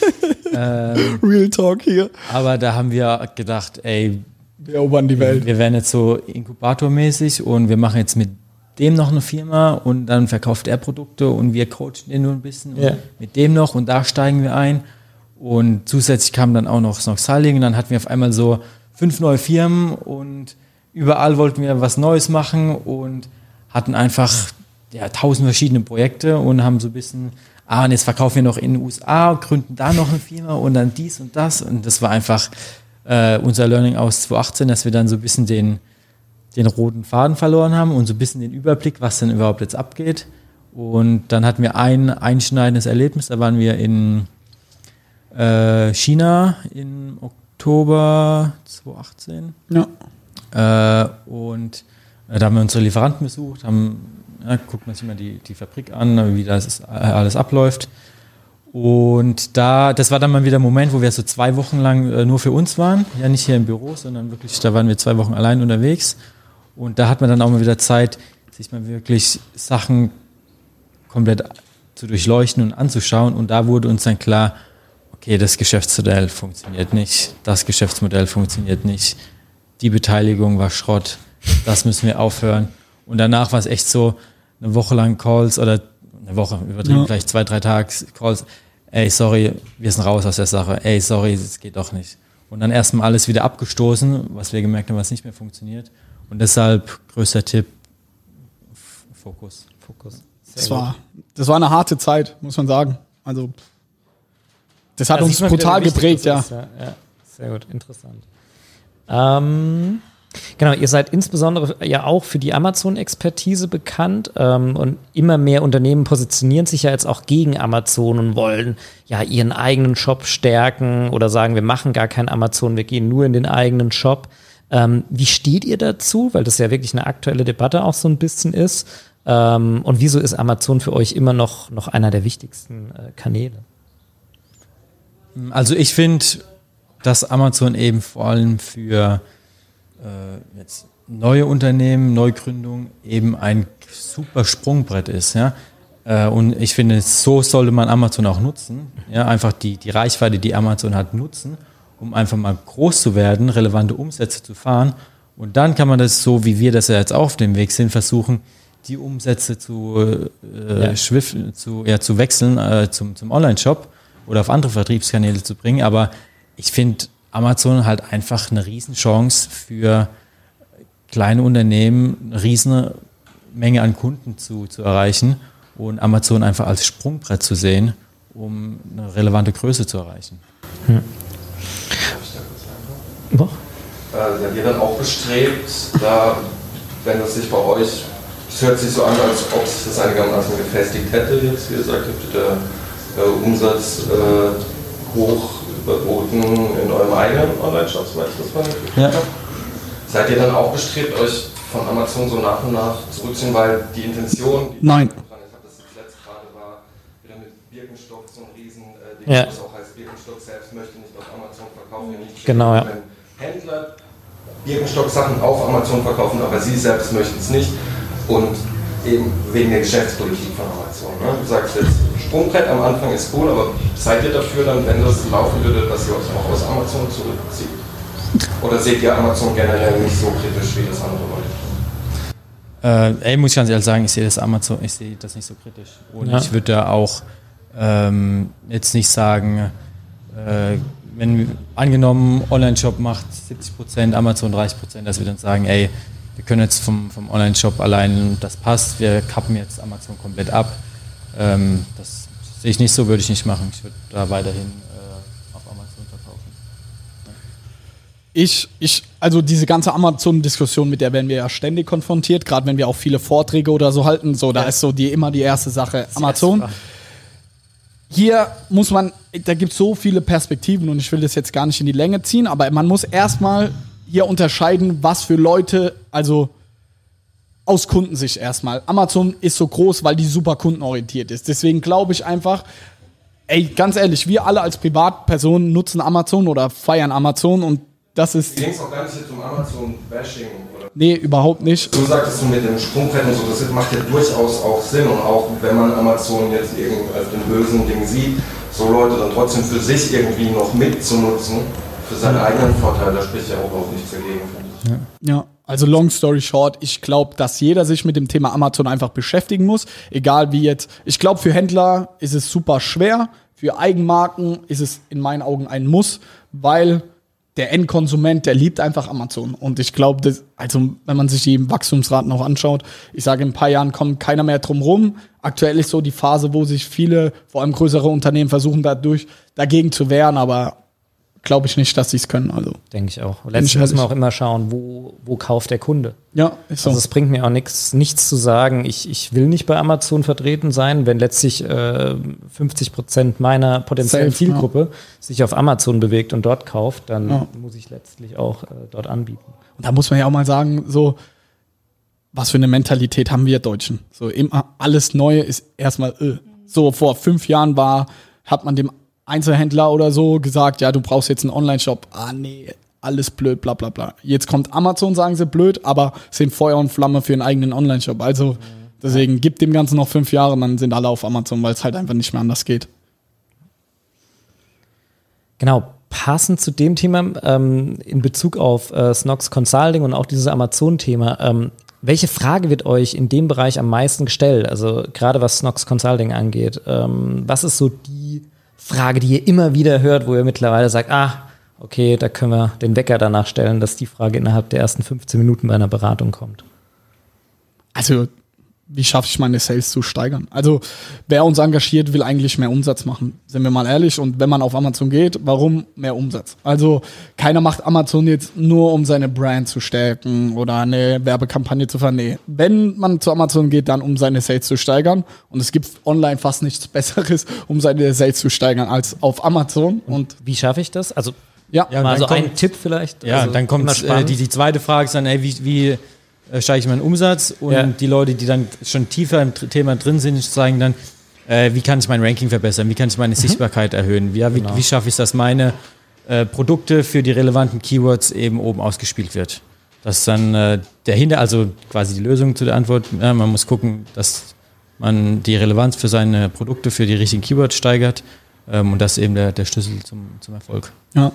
ähm, Real Talk hier. Aber da haben wir gedacht, ey, wir erobern die Welt. Wir werden jetzt so inkubatormäßig und wir machen jetzt mit dem noch eine Firma und dann verkauft er Produkte und wir coachen den nur ein bisschen ja. mit dem noch und da steigen wir ein. Und zusätzlich kam dann auch noch Snoxaling und dann hatten wir auf einmal so fünf neue Firmen und überall wollten wir was Neues machen und hatten einfach ja, tausend verschiedene Projekte und haben so ein bisschen, ah, und jetzt verkaufen wir noch in den USA, gründen da noch eine Firma und dann dies und das. Und das war einfach äh, unser Learning aus 2018, dass wir dann so ein bisschen den, den roten Faden verloren haben und so ein bisschen den Überblick, was denn überhaupt jetzt abgeht. Und dann hatten wir ein einschneidendes Erlebnis, da waren wir in äh, China im Oktober 2018. Ja. Äh, und äh, da haben wir unsere Lieferanten besucht, haben, ja, guckt man sich mal die, die Fabrik an, wie das alles abläuft. Und da, das war dann mal wieder ein Moment, wo wir so zwei Wochen lang äh, nur für uns waren. Ja, nicht hier im Büro, sondern wirklich, da waren wir zwei Wochen allein unterwegs. Und da hat man dann auch mal wieder Zeit, sich mal wirklich Sachen komplett zu durchleuchten und anzuschauen. Und da wurde uns dann klar, okay, das Geschäftsmodell funktioniert nicht, das Geschäftsmodell funktioniert nicht die Beteiligung war Schrott, das müssen wir aufhören. Und danach war es echt so, eine Woche lang Calls oder eine Woche, übertrieben, ja. vielleicht zwei, drei Tage Calls. Ey, sorry, wir sind raus aus der Sache. Ey, sorry, das geht doch nicht. Und dann erstmal alles wieder abgestoßen, was wir gemerkt haben, was nicht mehr funktioniert. Und deshalb größter Tipp, Fokus. Fokus. Das war, das war eine harte Zeit, muss man sagen. Also, das hat Da uns wieder, brutal wie wichtig geprägt, ja. ist, ja. ja. Sehr gut, interessant. Ähm, genau, ihr seid insbesondere ja auch für die Amazon-Expertise bekannt ähm, und immer mehr Unternehmen positionieren sich ja jetzt auch gegen Amazon und wollen ja ihren eigenen Shop stärken oder sagen, wir machen gar kein Amazon, wir gehen nur in den eigenen Shop. Ähm, wie steht ihr dazu? Weil das ja wirklich eine aktuelle Debatte auch so ein bisschen ist. Ähm, und wieso ist Amazon für euch immer noch, noch einer der wichtigsten äh, Kanäle? Also ich finde, dass Amazon eben vor allem für äh, jetzt neue Unternehmen, Neugründungen eben ein super Sprungbrett ist. Ja? Äh, und ich finde, so sollte man Amazon auch nutzen. Ja? Einfach die, die Reichweite, die Amazon hat, nutzen, um einfach mal groß zu werden, relevante Umsätze zu fahren. Und dann kann man das so, wie wir das ja jetzt auch auf dem Weg sind, versuchen, die Umsätze zu, äh, Ja. zu, ja, zu wechseln äh, zum, zum Online-Shop oder auf andere Vertriebskanäle zu bringen. Aber ich finde Amazon halt einfach eine Riesenchance für kleine Unternehmen, eine riesen Menge an Kunden zu, zu erreichen und Amazon einfach als Sprungbrett zu sehen, um eine relevante Größe zu erreichen. Boah. Äh, seid ihr dann auch bestrebt, da, wenn das sich bei euch, es hört sich so an, als ob sich das einigermaßen gefestigt hätte, jetzt, wie ihr sagt, habt ihr Umsatz äh, hoch überboten in eurem eigenen Online-Shop, soweit ich das mal Ja. habe. Seid ihr dann auch bestrebt, euch von Amazon so nach und nach zurückzuziehen, weil die Intention, die Nein. dran ist, hab das jetzt letzt gerade war, wieder mit Birkenstock so ein riesen äh, Ding, Ja. was auch heißt, Birkenstock selbst möchte nicht auf Amazon verkaufen, nicht Genau, ja. wenn Händler Birkenstock-Sachen auf Amazon verkaufen, aber sie selbst möchten es nicht. Und eben wegen der Geschäftspolitik von Amazon. Ne? Du sagst jetzt, Sprungbrett am Anfang ist cool, aber seid ihr dafür dann, wenn das laufen würde, dass ihr euch auch aus Amazon zurückzieht? Oder seht ihr Amazon generell nicht so kritisch, wie das andere Leute? Äh, ey, muss ich ganz ehrlich sagen, ich sehe das Amazon, ich sehe das nicht so kritisch. Und Ja. ich würde da auch ähm, jetzt nicht sagen, äh, wenn angenommen Online-Shop macht 70%, Amazon 30%, dass wir dann sagen, ey, wir können jetzt vom, vom Online-Shop allein, das passt, wir kappen jetzt Amazon komplett ab. Ähm, das sehe ich nicht so, würde ich nicht machen. Ich würde da weiterhin äh, auf Amazon verkaufen. Ich, ich, also diese ganze Amazon-Diskussion, mit der werden wir ja ständig konfrontiert, gerade wenn wir auch viele Vorträge oder so halten. So, da ist so die immer die erste Sache Amazon. Hier muss man, da gibt es so viele Perspektiven und ich will das jetzt gar nicht in die Länge ziehen, aber man muss erstmal hier unterscheiden, was für Leute, also aus Kundensicht erstmal. Amazon ist so groß, weil die super kundenorientiert ist. Deswegen glaube ich einfach, ey, ganz ehrlich, wir alle als Privatpersonen nutzen Amazon oder feiern Amazon und das ist. Es auch gar nicht jetzt um Amazon-Bashing oder Nee, überhaupt nicht. Du sagtest du mit dem Sprungbrett und so, das macht ja durchaus auch Sinn. Und auch wenn man Amazon jetzt irgendwie als den bösen Ding sieht, so Leute dann trotzdem für sich irgendwie noch mitzunutzen, für seinen eigenen Vorteil, da spricht ja auch noch nichts dagegen, finde ich. Ja, also long story short, ich glaube, dass jeder sich mit dem Thema Amazon einfach beschäftigen muss. Egal wie jetzt. Ich glaube, für Händler ist es super schwer. Für Eigenmarken ist es in meinen Augen ein Muss, weil der Endkonsument, der liebt einfach Amazon. Und ich glaube, also wenn man sich die Wachstumsraten auch anschaut, ich sage, in ein paar Jahren kommt keiner mehr drum rum. Aktuell ist so die Phase, wo sich viele, vor allem größere Unternehmen, versuchen dadurch dagegen zu wehren, aber glaube ich nicht, dass sie es können. Also Denke ich auch. ich Letztlich muss man ehrlich. auch immer schauen, wo, wo kauft der Kunde. ja, ist so. Also es bringt mir auch nichts, nichts zu sagen, ich, ich will nicht bei Amazon vertreten sein, wenn letztlich äh, 50 Prozent meiner potenziellen Safe, Zielgruppe sich auf Amazon bewegt und dort kauft, dann Ja. muss ich letztlich auch äh, dort anbieten. Und da muss man ja auch mal sagen, so, was für eine Mentalität haben wir Deutschen? So, immer alles Neue ist erstmal, äh. so vor fünf Jahren war, hat man dem Einzelhändler oder so gesagt, ja, du brauchst jetzt einen Online-Shop. Ah, nee, alles blöd, bla, bla, bla. Jetzt kommt Amazon, sagen sie blöd, aber sind Feuer und Flamme für einen eigenen Online-Shop. Also, deswegen gibt dem Ganzen noch fünf Jahre, dann sind alle auf Amazon, weil es halt einfach nicht mehr anders geht. Genau, passend zu dem Thema ähm, in Bezug auf äh, Snox Consulting und auch dieses Amazon-Thema, ähm, welche Frage wird euch in dem Bereich am meisten gestellt? Also gerade was Snox Consulting angeht. Ähm, was ist so die Frage, die ihr immer wieder hört, wo ihr mittlerweile sagt, ah, okay, da können wir den Wecker danach stellen, dass die Frage innerhalb der ersten 15 Minuten bei einer Beratung kommt? Also wie schaffe ich meine Sales zu steigern? Also, wer uns engagiert, will eigentlich mehr Umsatz machen. Sind wir mal ehrlich. Und wenn man auf Amazon geht, warum mehr Umsatz? Also, keiner macht Amazon jetzt nur, um seine Brand zu stärken oder eine Werbekampagne zu fahren. Nee. Wenn man zu Amazon geht, dann um seine Sales zu steigern. Und es gibt online fast nichts Besseres, um seine Sales zu steigern, als auf Amazon. Und wie schaffe ich das? Also, ja, ja mal so ein Tipp vielleicht. Ja, also dann kommt äh, die, die zweite Frage ist dann, ey, wie, wie steige ich meinen Umsatz und ja. die Leute, die dann schon tiefer im Thema drin sind, sagen dann, äh, wie kann ich mein Ranking verbessern, wie kann ich meine mhm. Sichtbarkeit erhöhen, wie, genau. wie schaffe ich es, dass meine äh, Produkte für die relevanten Keywords eben oben ausgespielt wird. Das ist dann äh, der Hinter, also quasi die Lösung zu der Antwort. Ja, man muss gucken, dass man die Relevanz für seine Produkte für die richtigen Keywords steigert ähm, und das ist eben der, der Schlüssel zum, zum Erfolg. Ja.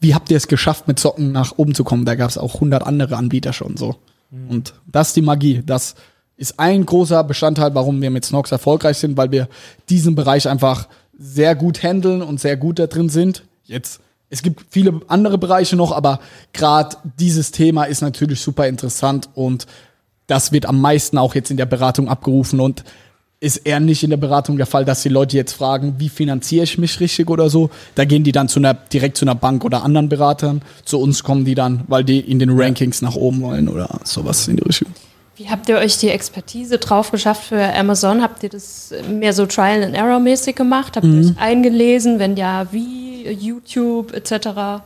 Wie habt ihr es geschafft, mit Socken nach oben zu kommen? Da gab es auch 100 andere Anbieter schon so. Mhm. Und das ist die Magie. Das ist ein großer Bestandteil, warum wir mit Snox erfolgreich sind, weil wir diesen Bereich einfach sehr gut handeln und sehr gut da drin sind. Jetzt, es gibt viele andere Bereiche noch, aber gerade dieses Thema ist natürlich super interessant und das wird am meisten auch jetzt in der Beratung abgerufen und ist eher nicht in der Beratung der Fall, dass die Leute jetzt fragen, wie finanziere ich mich richtig oder so. Da gehen die dann zu einer, direkt zu einer Bank oder anderen Beratern. Zu uns kommen die dann, weil die in den Rankings nach oben wollen oder sowas in die Richtung. Wie habt ihr euch die Expertise drauf geschafft für Amazon? Habt ihr das mehr so Trial and Error mäßig gemacht? Habt mhm. ihr euch eingelesen? Wenn ja, wie? YouTube etc.?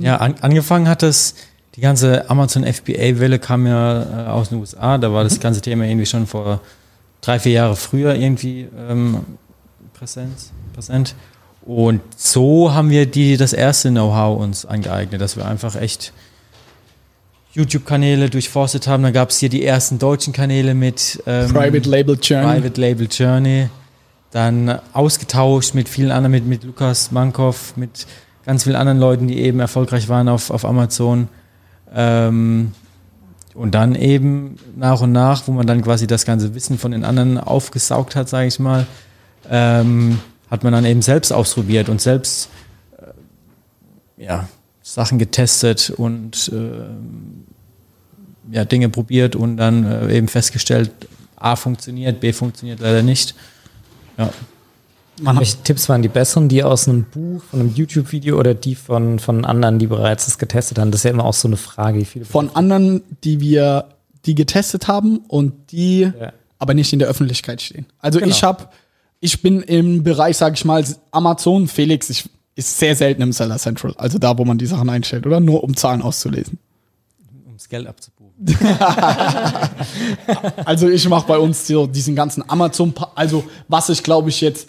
Ja, an, angefangen hat es, die ganze Amazon FBA-Welle kam ja äh, aus den USA. Da war das mhm. ganze Thema irgendwie schon vor drei, vier Jahre früher irgendwie ähm, Präsenz, präsent. Und so haben wir die, das erste Know-how uns angeeignet, dass wir einfach echt YouTube-Kanäle durchforstet haben. Dann gab es hier die ersten deutschen Kanäle mit ähm, Private Label Journey. Private Label Journey. Dann ausgetauscht mit vielen anderen, mit, mit Lukas Mankow, mit ganz vielen anderen Leuten, die eben erfolgreich waren auf, auf Amazon. Ähm, und dann eben nach und nach, wo man dann quasi das ganze Wissen von den anderen aufgesaugt hat, sage ich mal, ähm, hat man dann eben selbst ausprobiert und selbst äh, ja, Sachen getestet und äh, ja, Dinge probiert und dann äh, eben festgestellt, A funktioniert, B funktioniert leider nicht. Ja. Man Welche Tipps waren die besseren, die aus einem Buch, von einem YouTube-Video oder die von, von anderen, die bereits das getestet haben? Das ist ja immer auch so eine Frage. von anderen, die wir, die getestet haben und die ja. aber nicht in der Öffentlichkeit stehen. Also genau. ich habe, ich bin im Bereich, sag ich mal, Amazon, Felix, ich, ist sehr selten im Seller Central, also da, wo man die Sachen einstellt, oder? Nur um Zahlen auszulesen. Um das Geld abzubuchen. also ich mache bei uns so diesen ganzen Amazon, also was ich glaube ich jetzt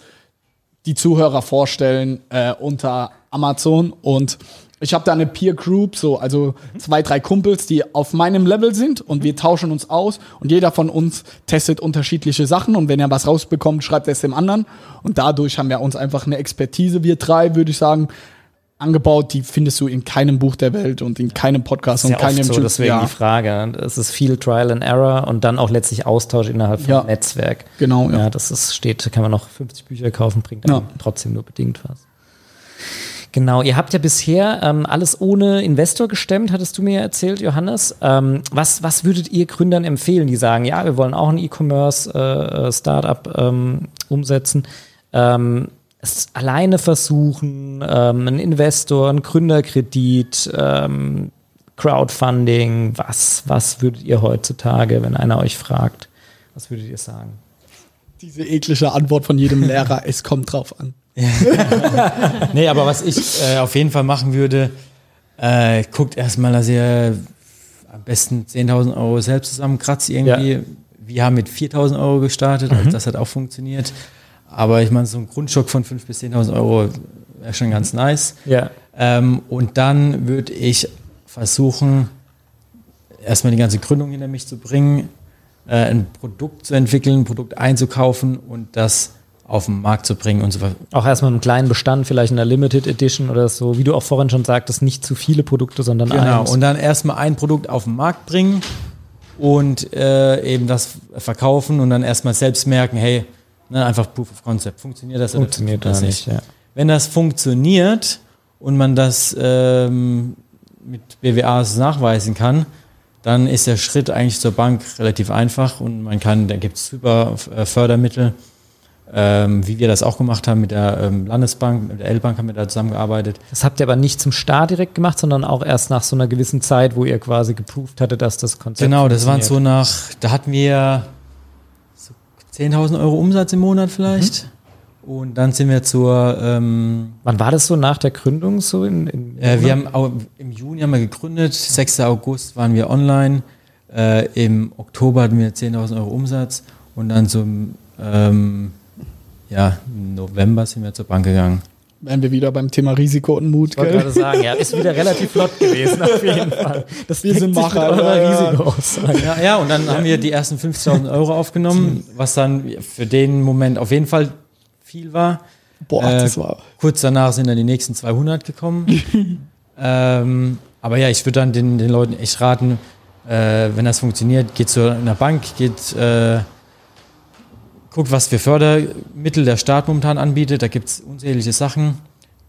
die Zuhörer vorstellen äh, unter Amazon. Und ich habe da eine Peer Group, so also zwei, drei Kumpels, die auf meinem Level sind. Und wir tauschen uns aus. Und jeder von uns testet unterschiedliche Sachen. Und wenn er was rausbekommt, schreibt er es dem anderen. Und dadurch haben wir uns einfach eine Expertise, wir drei, würde ich sagen, angebaut, die findest du in keinem Buch der Welt und in keinem Podcast und ja keinem so, Deswegen ja. die Frage. Es ist viel Trial and Error und dann auch letztlich Austausch innerhalb vom ja. Netzwerk. Genau. Ja, das ist, steht, kann man noch 50 Bücher kaufen, bringt ja. trotzdem nur bedingt was. Genau, ihr habt ja bisher ähm, alles ohne Investor gestemmt, hattest du mir erzählt, Johannes. Ähm, was, was würdet ihr Gründern empfehlen, die sagen, ja, wir wollen auch ein E-Commerce-Startup äh, ähm, umsetzen? Ähm, es alleine versuchen, ähm, einen Investor, einen Gründerkredit, ähm, Crowdfunding, was, was würdet ihr heutzutage, wenn einer euch fragt, was würdet ihr sagen? Diese eklige Antwort von jedem Lehrer, es kommt drauf an. nee, aber was ich äh, auf jeden Fall machen würde, äh, guckt erstmal, dass ihr am besten 10.000 Euro selbst zusammenkratzt irgendwie. Ja. Wir haben mit 4.000 Euro gestartet, also mhm. das hat auch funktioniert. Aber ich meine, so ein Grundstock von 5.000 bis 10.000 Euro wäre schon ganz nice. Ja. Ähm, und dann würde ich versuchen, erstmal die ganze Gründung hinter mich zu bringen, äh, ein Produkt zu entwickeln, ein Produkt einzukaufen und das auf den Markt zu bringen und so weiter. Auch erstmal einen kleinen Bestand, vielleicht in der Limited Edition oder so, wie du auch vorhin schon sagtest, nicht zu viele Produkte, sondern genau. eins. Und dann erstmal ein Produkt auf den Markt bringen und äh, eben das verkaufen und dann erstmal selbst merken, hey, Ne, einfach Proof of Concept. Funktioniert das funktioniert oder funktioniert das nicht? Ja. Wenn das funktioniert und man das ähm, mit BWAs nachweisen kann, dann ist der Schritt eigentlich zur Bank relativ einfach und man kann, da gibt es super äh, Fördermittel, ähm, wie wir das auch gemacht haben mit der ähm, Landesbank, mit der L-Bank haben wir da zusammengearbeitet. Das habt ihr aber nicht zum Start direkt gemacht, sondern auch erst nach so einer gewissen Zeit, wo ihr quasi geprüft hattet, dass das Konzept Genau, das waren so nach, da hatten wir 10.000 Euro Umsatz im Monat vielleicht. Mhm. Und dann sind wir zur. Ähm, Wann war das so nach der Gründung so? In, in äh, wir haben auch, im Juni haben wir gegründet, 6. August waren wir online, äh, im Oktober hatten wir 10.000 Euro Umsatz und dann so ähm, ja, im November sind wir zur Bank gegangen. Wären wir wieder beim Thema Risiko und Mut. Ich wollte gerade sagen, ja, ist wieder relativ flott gewesen, auf jeden Fall. Das wir sind Macher. Ja, Risiko ja, ja, und dann ja. haben wir die ersten 50.000 Euro aufgenommen, was dann für den Moment auf jeden Fall viel war. Boah, äh, das war. Kurz danach sind dann die nächsten 200 gekommen. ähm, aber ja, ich würde dann den, den Leuten echt raten, äh, wenn das funktioniert, geht zu einer Bank, geht äh, guckt, was für Fördermittel der Staat momentan anbietet. Da gibt es unzählige Sachen.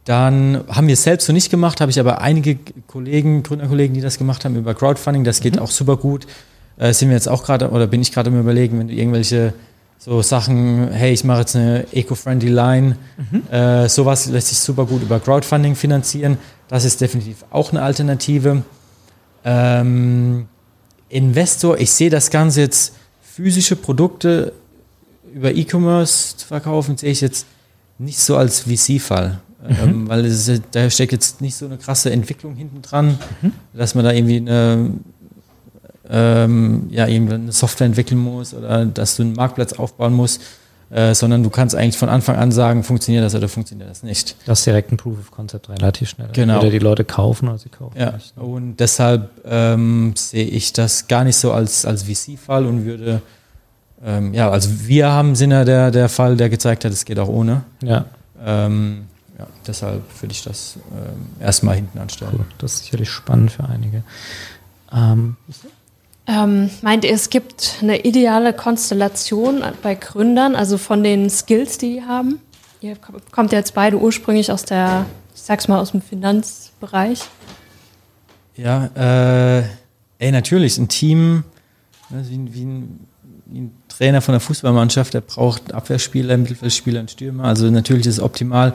Dann haben wir es selbst so nicht gemacht, habe ich aber einige Kollegen, Gründerkollegen, die das gemacht haben über Crowdfunding. Das geht mhm. auch super gut. Äh, sind wir jetzt auch gerade, oder bin ich gerade am Überlegen, wenn du irgendwelche so Sachen, hey, ich mache jetzt eine eco-friendly Line, mhm. äh, sowas lässt sich super gut über Crowdfunding finanzieren. Das ist definitiv auch eine Alternative. Ähm, Investor, ich sehe das Ganze jetzt physische Produkte über E-Commerce zu verkaufen, sehe ich jetzt nicht so als VC-Fall. Mhm. Ähm, weil ist, da steckt jetzt nicht so eine krasse Entwicklung hinten dran, mhm. dass man da irgendwie eine, ähm, ja, eine Software entwickeln muss oder dass du einen Marktplatz aufbauen musst, äh, sondern du kannst eigentlich von Anfang an sagen, funktioniert das oder funktioniert das nicht. Das ist direkt ein Proof of Concept relativ schnell. Genau. Entweder die Leute kaufen oder sie kaufen ja. nicht. Ne? Und deshalb ähm, sehe ich das gar nicht so als, als VC-Fall und würde ähm, ja, also wir haben Sinner der, der Fall, der gezeigt hat, es geht auch ohne. Ja. Ähm, ja, deshalb würde ich das ähm, erstmal hinten anstellen. Cool. Das ist sicherlich spannend für einige. Ähm, ähm, meint ihr, es gibt eine ideale Konstellation bei Gründern, also von den Skills, die die haben? Ihr kommt jetzt beide ursprünglich aus der, ich sag's mal, aus dem Finanzbereich. Ja, äh, ey, natürlich, ein Team, ne, wie, wie, ein, wie ein Trainer von der Fußballmannschaft, der braucht Abwehrspieler, Mittelfeldspieler und Stürmer. Also natürlich ist es optimal,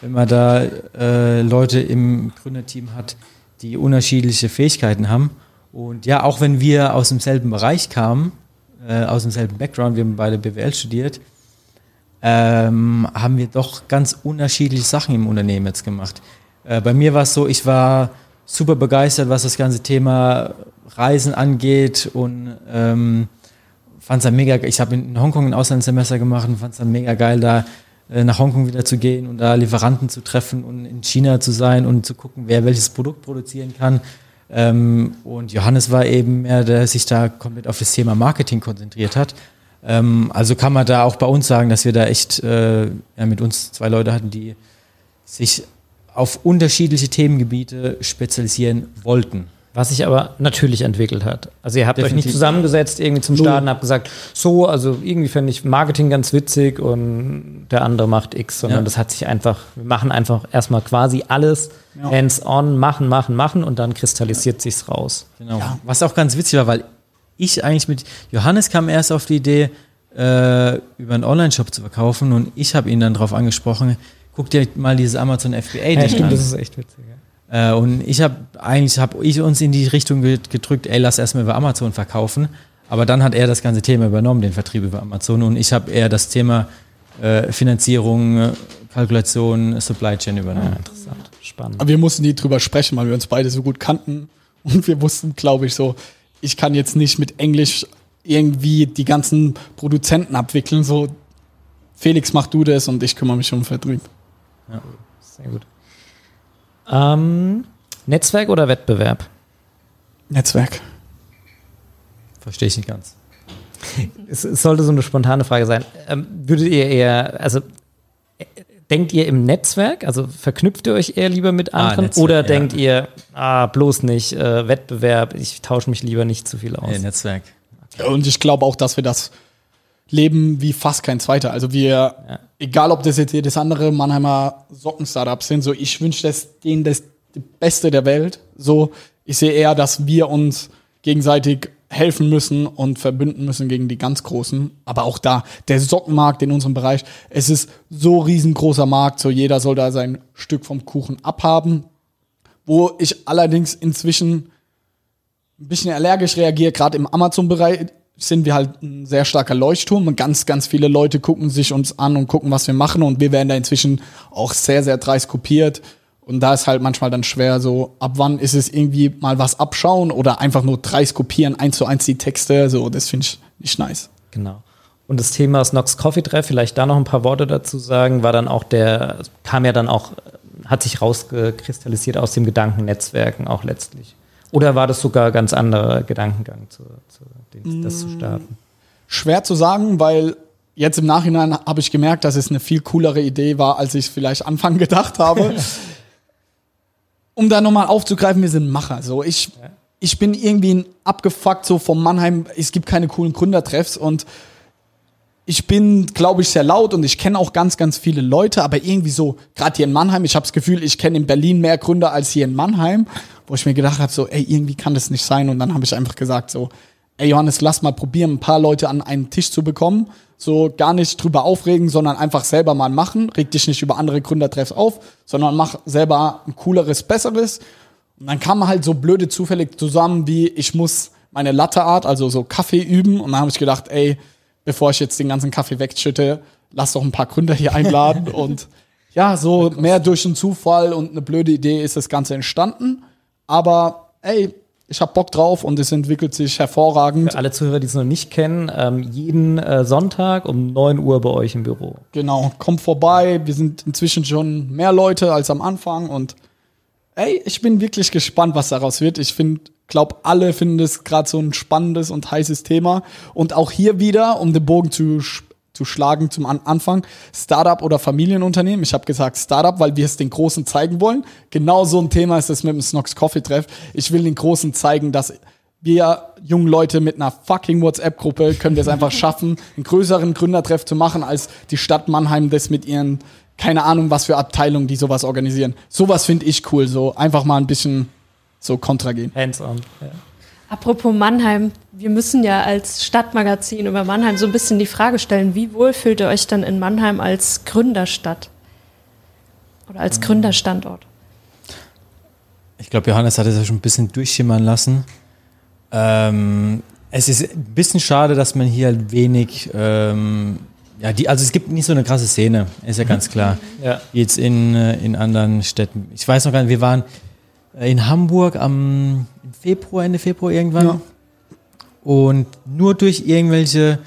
wenn man da äh, Leute im Gründerteam hat, die unterschiedliche Fähigkeiten haben. Und ja, auch wenn wir aus demselben Bereich kamen, äh, aus demselben Background, wir haben beide BWL studiert, ähm, haben wir doch ganz unterschiedliche Sachen im Unternehmen jetzt gemacht. Äh, bei mir war es so, ich war super begeistert, was das ganze Thema Reisen angeht und ähm, fand es dann mega, ich habe in Hongkong ein Auslandssemester gemacht und fand es dann mega geil, da äh, nach Hongkong wieder zu gehen und da Lieferanten zu treffen und in China zu sein und zu gucken, wer welches Produkt produzieren kann. Ähm, und Johannes war eben mehr, der sich da komplett auf das Thema Marketing konzentriert hat. Ähm, also kann man da auch bei uns sagen, dass wir da echt äh, ja, mit uns zwei Leute hatten, die sich auf unterschiedliche Themengebiete spezialisieren wollten. Was sich aber natürlich entwickelt hat. Also ihr habt Definitiv. euch nicht zusammengesetzt irgendwie zum Starten, habt gesagt, so, also irgendwie fände ich Marketing ganz witzig und der andere macht X, sondern ja. das hat sich einfach, wir machen einfach erstmal quasi alles ja. hands-on, machen, machen, machen und dann kristallisiert ja. sich's raus. Genau. Ja. Was auch ganz witzig war, weil ich eigentlich mit, Johannes kam erst auf die Idee, äh, über einen Online-Shop zu verkaufen und ich habe ihn dann darauf angesprochen, guck dir mal dieses Amazon FBA ja, stimmt, an. das ist echt witzig. Ja. Äh, und ich habe eigentlich habe ich uns in die Richtung gedrückt, ey, lass erstmal über Amazon verkaufen. Aber dann hat er das ganze Thema übernommen, den Vertrieb über Amazon. Und ich habe eher das Thema äh, Finanzierung, Kalkulation, Supply Chain übernommen. Ja, interessant, spannend. Aber wir mussten nie drüber sprechen, weil wir uns beide so gut kannten. Und wir wussten, glaube ich, so, ich kann jetzt nicht mit Englisch irgendwie die ganzen Produzenten abwickeln. So, Felix, mach du das und ich kümmere mich um Vertrieb. Ja, sehr gut. Ähm, Netzwerk oder Wettbewerb? Netzwerk. Verstehe ich nicht ganz. Es, es, sollte so eine spontane Frage sein. Ähm, würdet ihr eher, also äh, denkt ihr im Netzwerk, also verknüpft ihr euch eher lieber mit ah, anderen ah, oder ja. denkt ihr, ah, bloß nicht, äh, Wettbewerb, ich tausche mich lieber nicht zu viel aus? Nee, Netzwerk. Und ich glaube auch, dass wir das leben wie fast kein zweiter. Also wir, ja. egal ob das jetzt jedes andere Mannheimer Socken-Startups sind, so ich wünsche denen das die Beste der Welt. So, ich sehe eher, dass wir uns gegenseitig helfen müssen und verbünden müssen gegen die ganz Großen. Aber auch da, der Sockenmarkt in unserem Bereich, es ist so riesengroßer Markt, so jeder soll da sein Stück vom Kuchen abhaben. Wo ich allerdings inzwischen ein bisschen allergisch reagiere, gerade im Amazon-Bereich sind wir halt ein sehr starker Leuchtturm und ganz, ganz viele Leute gucken sich uns an und gucken, was wir machen und wir werden da inzwischen auch sehr, sehr dreist kopiert und da ist halt manchmal dann schwer so, ab wann ist es irgendwie mal was abschauen oder einfach nur dreist kopieren, eins zu eins die Texte, so, das finde ich nicht nice. Genau. Und das Thema Snox Coffee Treff, vielleicht da noch ein paar Worte dazu sagen, war dann auch der, kam ja dann auch, hat sich rausgekristallisiert aus dem Gedankennetzwerken auch letztlich. Oder war das sogar ganz anderer Gedankengang, zu, zu, den, das zu starten? Schwer zu sagen, weil jetzt im Nachhinein habe ich gemerkt, dass es eine viel coolere Idee war, als ich es vielleicht Anfang gedacht habe. um da nochmal aufzugreifen, wir sind Macher. So, ich, ja. ich bin irgendwie abgefuckt so vom Mannheim. Es gibt keine coolen Gründertreffs und ich bin, glaube ich, sehr laut und ich kenne auch ganz, ganz viele Leute, aber irgendwie so, gerade hier in Mannheim, ich habe das Gefühl, ich kenne in Berlin mehr Gründer als hier in Mannheim, wo ich mir gedacht habe, so, ey, irgendwie kann das nicht sein. Und dann habe ich einfach gesagt, so, ey Johannes, lass mal probieren, ein paar Leute an einen Tisch zu bekommen. So gar nicht drüber aufregen, sondern einfach selber mal machen. Reg dich nicht über andere Gründertreffs auf, sondern mach selber ein cooleres, besseres. Und dann kam halt so blöde zufällig zusammen, wie ich muss meine Latteart, also so Kaffee üben. Und dann habe ich gedacht, ey, bevor ich jetzt den ganzen Kaffee wegschütte, lass doch ein paar Gründer hier einladen. und ja, so mehr durch einen Zufall und eine blöde Idee ist das Ganze entstanden. Aber ey, ich habe Bock drauf und es entwickelt sich hervorragend. Für alle Zuhörer, die es noch nicht kennen, ähm, jeden äh, Sonntag um 9 Uhr bei euch im Büro. Genau, kommt vorbei. Wir sind inzwischen schon mehr Leute als am Anfang und ey, ich bin wirklich gespannt, was daraus wird. Ich finde, glaube, alle finden es gerade so ein spannendes und heißes Thema. Und auch hier wieder, um den Bogen zu zu schlagen zum An Anfang. Startup oder Familienunternehmen. Ich habe gesagt Startup, weil wir es den Großen zeigen wollen. Genau so ein Thema ist es mit dem Snox Coffee Treff. Ich will den Großen zeigen, dass wir jungen Leute mit einer fucking WhatsApp-Gruppe können wir es einfach schaffen, einen größeren Gründertreff zu machen, als die Stadt Mannheim das mit ihren, keine Ahnung, was für Abteilungen, die sowas organisieren. Sowas finde ich cool, so einfach mal ein bisschen so kontra gehen. Hands on. Ja. Apropos Mannheim, wir müssen ja als Stadtmagazin über Mannheim so ein bisschen die Frage stellen, wie wohl fühlt ihr euch dann in Mannheim als Gründerstadt oder als Gründerstandort? Ich glaube, Johannes hat es ja schon ein bisschen durchschimmern lassen. Ähm, es ist ein bisschen schade, dass man hier halt wenig, ähm, ja, die, also es gibt nicht so eine krasse Szene, ist ja ganz klar. Ja. Jetzt in, äh, in anderen Städten. Ich weiß noch gar nicht, wir waren in Hamburg am Februar, Ende Februar irgendwann. Ja. Und nur durch irgendwelche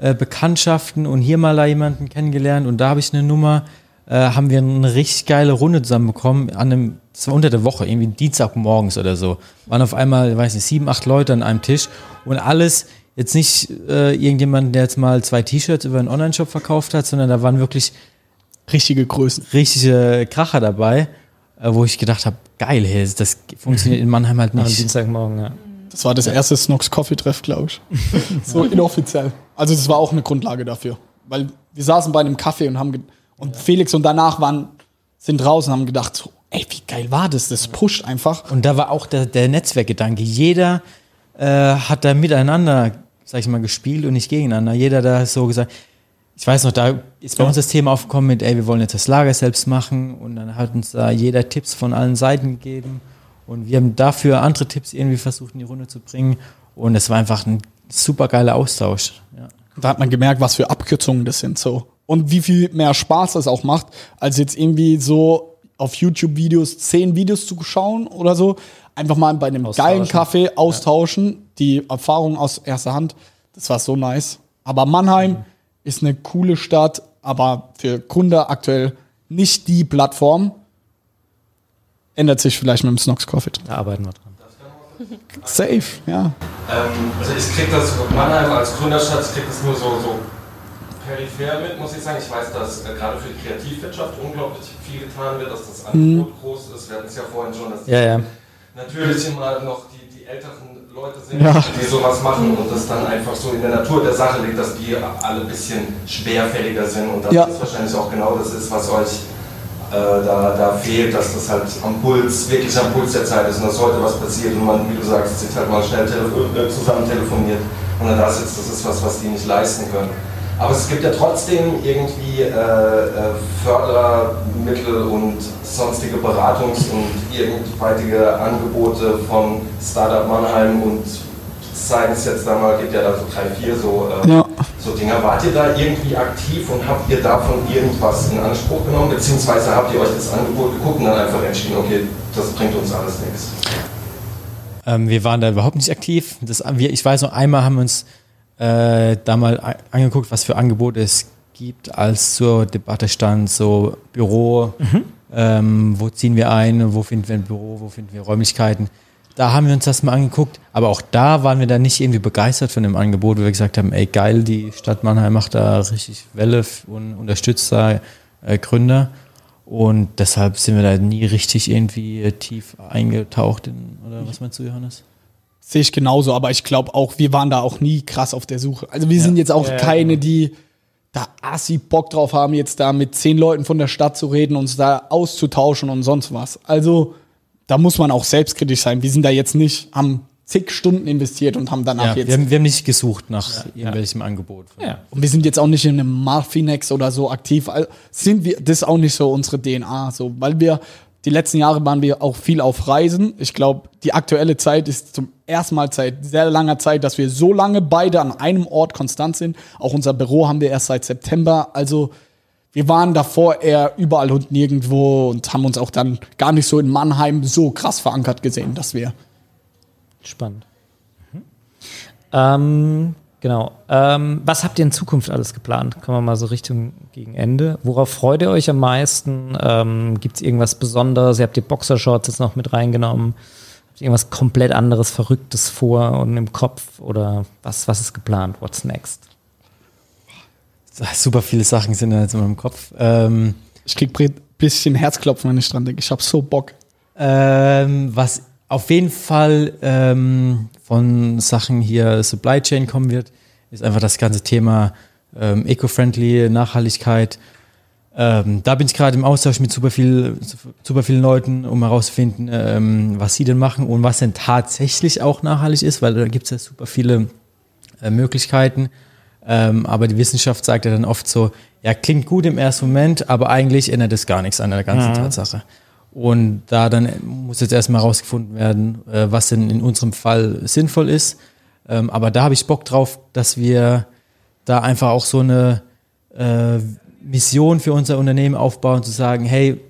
äh, Bekanntschaften und hier mal da jemanden kennengelernt und da habe ich eine Nummer, äh, haben wir eine richtig geile Runde zusammenbekommen an einem, das war unter der Woche, irgendwie Dienstagmorgens oder so. Waren auf einmal, weiß nicht, sieben, acht Leute an einem Tisch und alles jetzt nicht äh, irgendjemand, der jetzt mal zwei T-Shirts über einen Online-Shop verkauft hat, sondern da waren wirklich richtige Größen, richtige Kracher dabei, äh, wo ich gedacht habe, geil, hey, das funktioniert in Mannheim halt nicht. Am Dienstagmorgen, ja. Das war das erste Snox Coffee Treff, glaube ich. so inoffiziell. Also das war auch eine Grundlage dafür. Weil wir saßen bei einem Kaffee und haben und Felix und danach waren, sind draußen und haben gedacht, so, ey, wie geil war das? Das pusht einfach. Und da war auch der, der Netzwerkgedanke. Jeder äh, hat da miteinander, sag ich mal, gespielt und nicht gegeneinander. Jeder da so gesagt, ich weiß noch, da ist bei uns das Thema aufgekommen mit, ey, wir wollen jetzt das Lager selbst machen und dann hat uns da jeder Tipps von allen Seiten gegeben und wir haben dafür andere Tipps irgendwie versucht in die Runde zu bringen und es war einfach ein super geiler Austausch. Ja. Da hat man gemerkt, was für Abkürzungen das sind so und wie viel mehr Spaß das auch macht, als jetzt irgendwie so auf YouTube-Videos zehn Videos zu schauen oder so. Einfach mal bei einem geilen Kaffee austauschen, ja. die Erfahrung aus erster Hand. Das war so nice. Aber Mannheim, mhm ist eine coole Stadt, aber für Gründer aktuell nicht die Plattform. Ändert sich vielleicht mit dem Snox Coffee. Da arbeiten wir dran. Safe, ja. Ähm, also ich krieg das Mannheim als Gründerstadt, ich krieg das nur so, so peripher mit, muss ich sagen. Ich weiß, dass äh, gerade für die Kreativwirtschaft unglaublich viel getan wird, dass das Angebot mhm. groß ist. Wir hatten es ja vorhin schon, dass ja, ja. natürlich immer noch die älteren Leute sind, ja. die sowas machen und das dann einfach so in der Natur der Sache liegt, dass die alle ein bisschen schwerfälliger sind und dass ja. das wahrscheinlich auch genau das ist, was euch äh, da, da fehlt, dass das halt am Puls, wirklich am Puls der Zeit ist und dass heute was passiert und man, wie du sagst, sich halt mal schnell äh, zusammen telefoniert und dann da sitzt, das ist was, was die nicht leisten können. Aber es gibt ja trotzdem irgendwie äh, äh, Fördermittel und sonstige Beratungs- und irgendweitige Angebote von Startup Mannheim und Science jetzt da mal, gibt ja da so drei, vier so, äh, ja. so Dinger. Wart ihr da irgendwie aktiv und habt ihr davon irgendwas in Anspruch genommen? Beziehungsweise habt ihr euch das Angebot geguckt und dann einfach entschieden, okay, das bringt uns alles nichts? Ähm, wir waren da überhaupt nicht aktiv. Das, wir, ich weiß noch, einmal haben wir uns äh, da mal angeguckt, was für Angebote es gibt, als zur Debatte stand, so Büro, mhm. ähm, wo ziehen wir ein, wo finden wir ein Büro, wo finden wir Räumlichkeiten. Da haben wir uns das mal angeguckt, aber auch da waren wir dann nicht irgendwie begeistert von dem Angebot, wo wir gesagt haben, ey geil, die Stadt Mannheim macht da richtig Welle und unterstützt da äh, Gründer. Und deshalb sind wir da nie richtig irgendwie tief eingetaucht in, oder was meinst du, Johannes? Sehe ich genauso, aber ich glaube auch, wir waren da auch nie krass auf der Suche. Also wir ja. sind jetzt auch ja, keine, genau. die da assi Bock drauf haben, jetzt da mit zehn Leuten von der Stadt zu reden, uns da auszutauschen und sonst was. Also da muss man auch selbstkritisch sein. Wir sind da jetzt nicht, haben zig Stunden investiert und haben danach ja, jetzt. Wir haben, wir haben nicht gesucht nach irgendwelchem Angebot. Ja. Und wir sind jetzt auch nicht in einem Marfinex oder so aktiv. Also sind wir, das ist auch nicht so unsere DNA, so, weil wir die letzten Jahre waren wir auch viel auf Reisen. Ich glaube, die aktuelle Zeit ist zum ersten Mal seit sehr langer Zeit, dass wir so lange beide an einem Ort konstant sind. Auch unser Büro haben wir erst seit September. Also wir waren davor eher überall und nirgendwo und haben uns auch dann gar nicht so in Mannheim so krass verankert gesehen, dass wir. Spannend. Mhm. Ähm, Genau. Ähm, was habt ihr in Zukunft alles geplant? Kommen wir mal so Richtung gegen Ende. Worauf freut ihr euch am meisten? Ähm, Gibt es irgendwas Besonderes? Ihr habt die Boxershorts jetzt noch mit reingenommen. Habt ihr irgendwas komplett anderes, Verrücktes vor und im Kopf? Oder was, was ist geplant? What's next? Super viele Sachen sind jetzt in meinem Kopf. Ähm, ich krieg ein bisschen Herzklopfen, wenn ich dran denke. Ich hab so Bock. Ähm, was auf jeden Fall ähm, von Sachen hier Supply Chain kommen wird, ist einfach das ganze Thema ähm, Eco-Friendly, Nachhaltigkeit. Ähm, da bin ich gerade im Austausch mit super, viel, super vielen Leuten, um herauszufinden, ähm, was sie denn machen und was denn tatsächlich auch nachhaltig ist, weil da gibt es ja super viele äh, Möglichkeiten. Ähm, aber die Wissenschaft sagt ja dann oft so, ja, klingt gut im ersten Moment, aber eigentlich ändert es gar nichts an der ganzen ja. Tatsache. Und da dann muss jetzt erstmal herausgefunden werden, äh, was denn in unserem Fall sinnvoll ist. Ähm, aber da habe ich Bock drauf, dass wir da einfach auch so eine äh, Mission für unser Unternehmen aufbauen, zu sagen, hey,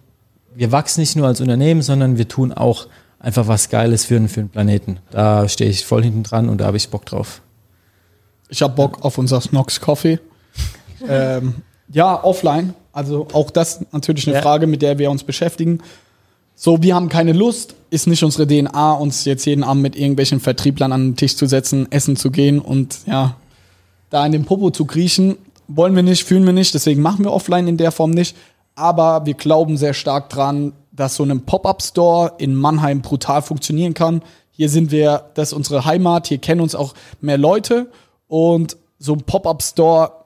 wir wachsen nicht nur als Unternehmen, sondern wir tun auch einfach was Geiles für, für den Planeten. Da stehe ich voll hinten dran und da habe ich Bock drauf. Ich habe Bock auf unser Snox Coffee. ähm, ja, offline. Also auch das natürlich eine ja. Frage, mit der wir uns beschäftigen. So, wir haben keine Lust, ist nicht unsere DNA, uns jetzt jeden Abend mit irgendwelchen Vertrieblern an den Tisch zu setzen, essen zu gehen und ja, da in den Popo zu kriechen. Wollen wir nicht, fühlen wir nicht, deswegen machen wir offline in der Form nicht. Aber wir glauben sehr stark dran, dass so ein Pop-Up-Store in Mannheim brutal funktionieren kann. Hier sind wir, das ist unsere Heimat, hier kennen uns auch mehr Leute. Und so ein Pop-Up-Store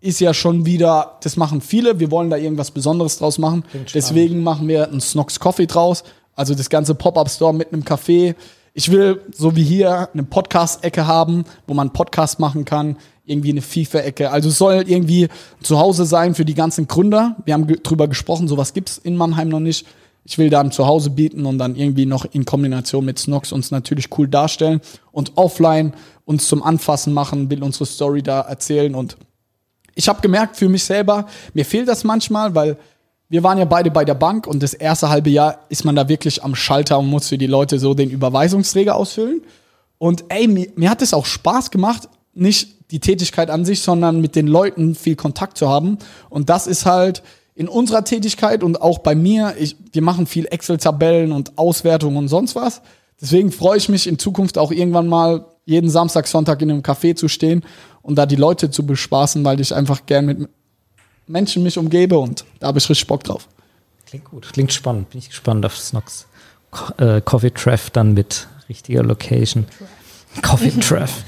ist ja schon wieder, das machen viele, wir wollen da irgendwas Besonderes draus machen. Deswegen machen wir einen Snox Coffee draus. Also das ganze Pop-Up-Store mit einem Café. Ich will, so wie hier, eine Podcast-Ecke haben, wo man Podcast machen kann. Irgendwie eine FIFA-Ecke. Also es soll irgendwie zu Hause sein für die ganzen Gründer. Wir haben drüber gesprochen, sowas gibt's in Mannheim noch nicht. Ich will da ein Zuhause bieten und dann irgendwie noch in Kombination mit Snox uns natürlich cool darstellen und offline uns zum Anfassen machen, will unsere Story da erzählen und ich habe gemerkt für mich selber, mir fehlt das manchmal, weil wir waren ja beide bei der Bank und das erste halbe Jahr ist man da wirklich am Schalter und muss für die Leute so den Überweisungsträger ausfüllen. Und ey, mir, mir hat es auch Spaß gemacht, nicht die Tätigkeit an sich, sondern mit den Leuten viel Kontakt zu haben. Und das ist halt in unserer Tätigkeit und auch bei mir, ich, wir machen viel Excel-Tabellen und Auswertungen und sonst was. Deswegen freue ich mich in Zukunft auch irgendwann mal jeden Samstag, Sonntag in einem Café zu stehen und da die Leute zu bespaßen, weil ich einfach gern mit Menschen mich umgebe und da habe ich richtig Bock drauf. Klingt gut, klingt spannend. Bin ich gespannt auf Snox äh, Coffee Treff dann mit richtige Location. Coffee Treff.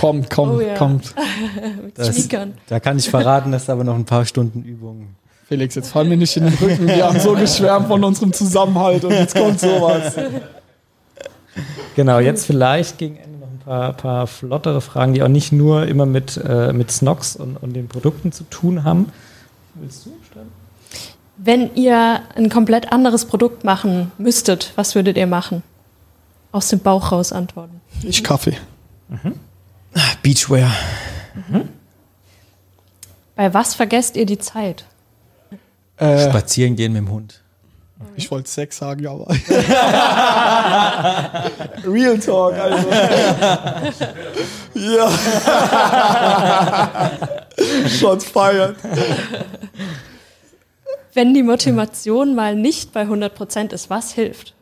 Kommt, kommt, Oh ja. kommt. Das-. Da kann ich verraten, dass aber noch ein paar Stunden Übung. Felix, jetzt fall mir nicht in den Rücken. Wir haben so geschwärmt von unserem Zusammenhalt und jetzt kommt sowas. Genau, jetzt vielleicht gegen Ende paar, paar flottere Fragen, die auch nicht nur immer mit, äh, mit Snox und, und den Produkten zu tun haben. Willst du stellen? Wenn ihr ein komplett anderes Produkt machen müsstet, was würdet ihr machen? Aus dem Bauch raus antworten. Ich Kaffee. Beachwear. Bei was vergesst ihr die Zeit? Äh, Spazieren gehen mit dem Hund. Ich wollte Sex sagen, aber. Real Talk, also. ja. Shots fired. Wenn die Motivation mal nicht bei 100% ist, was hilft?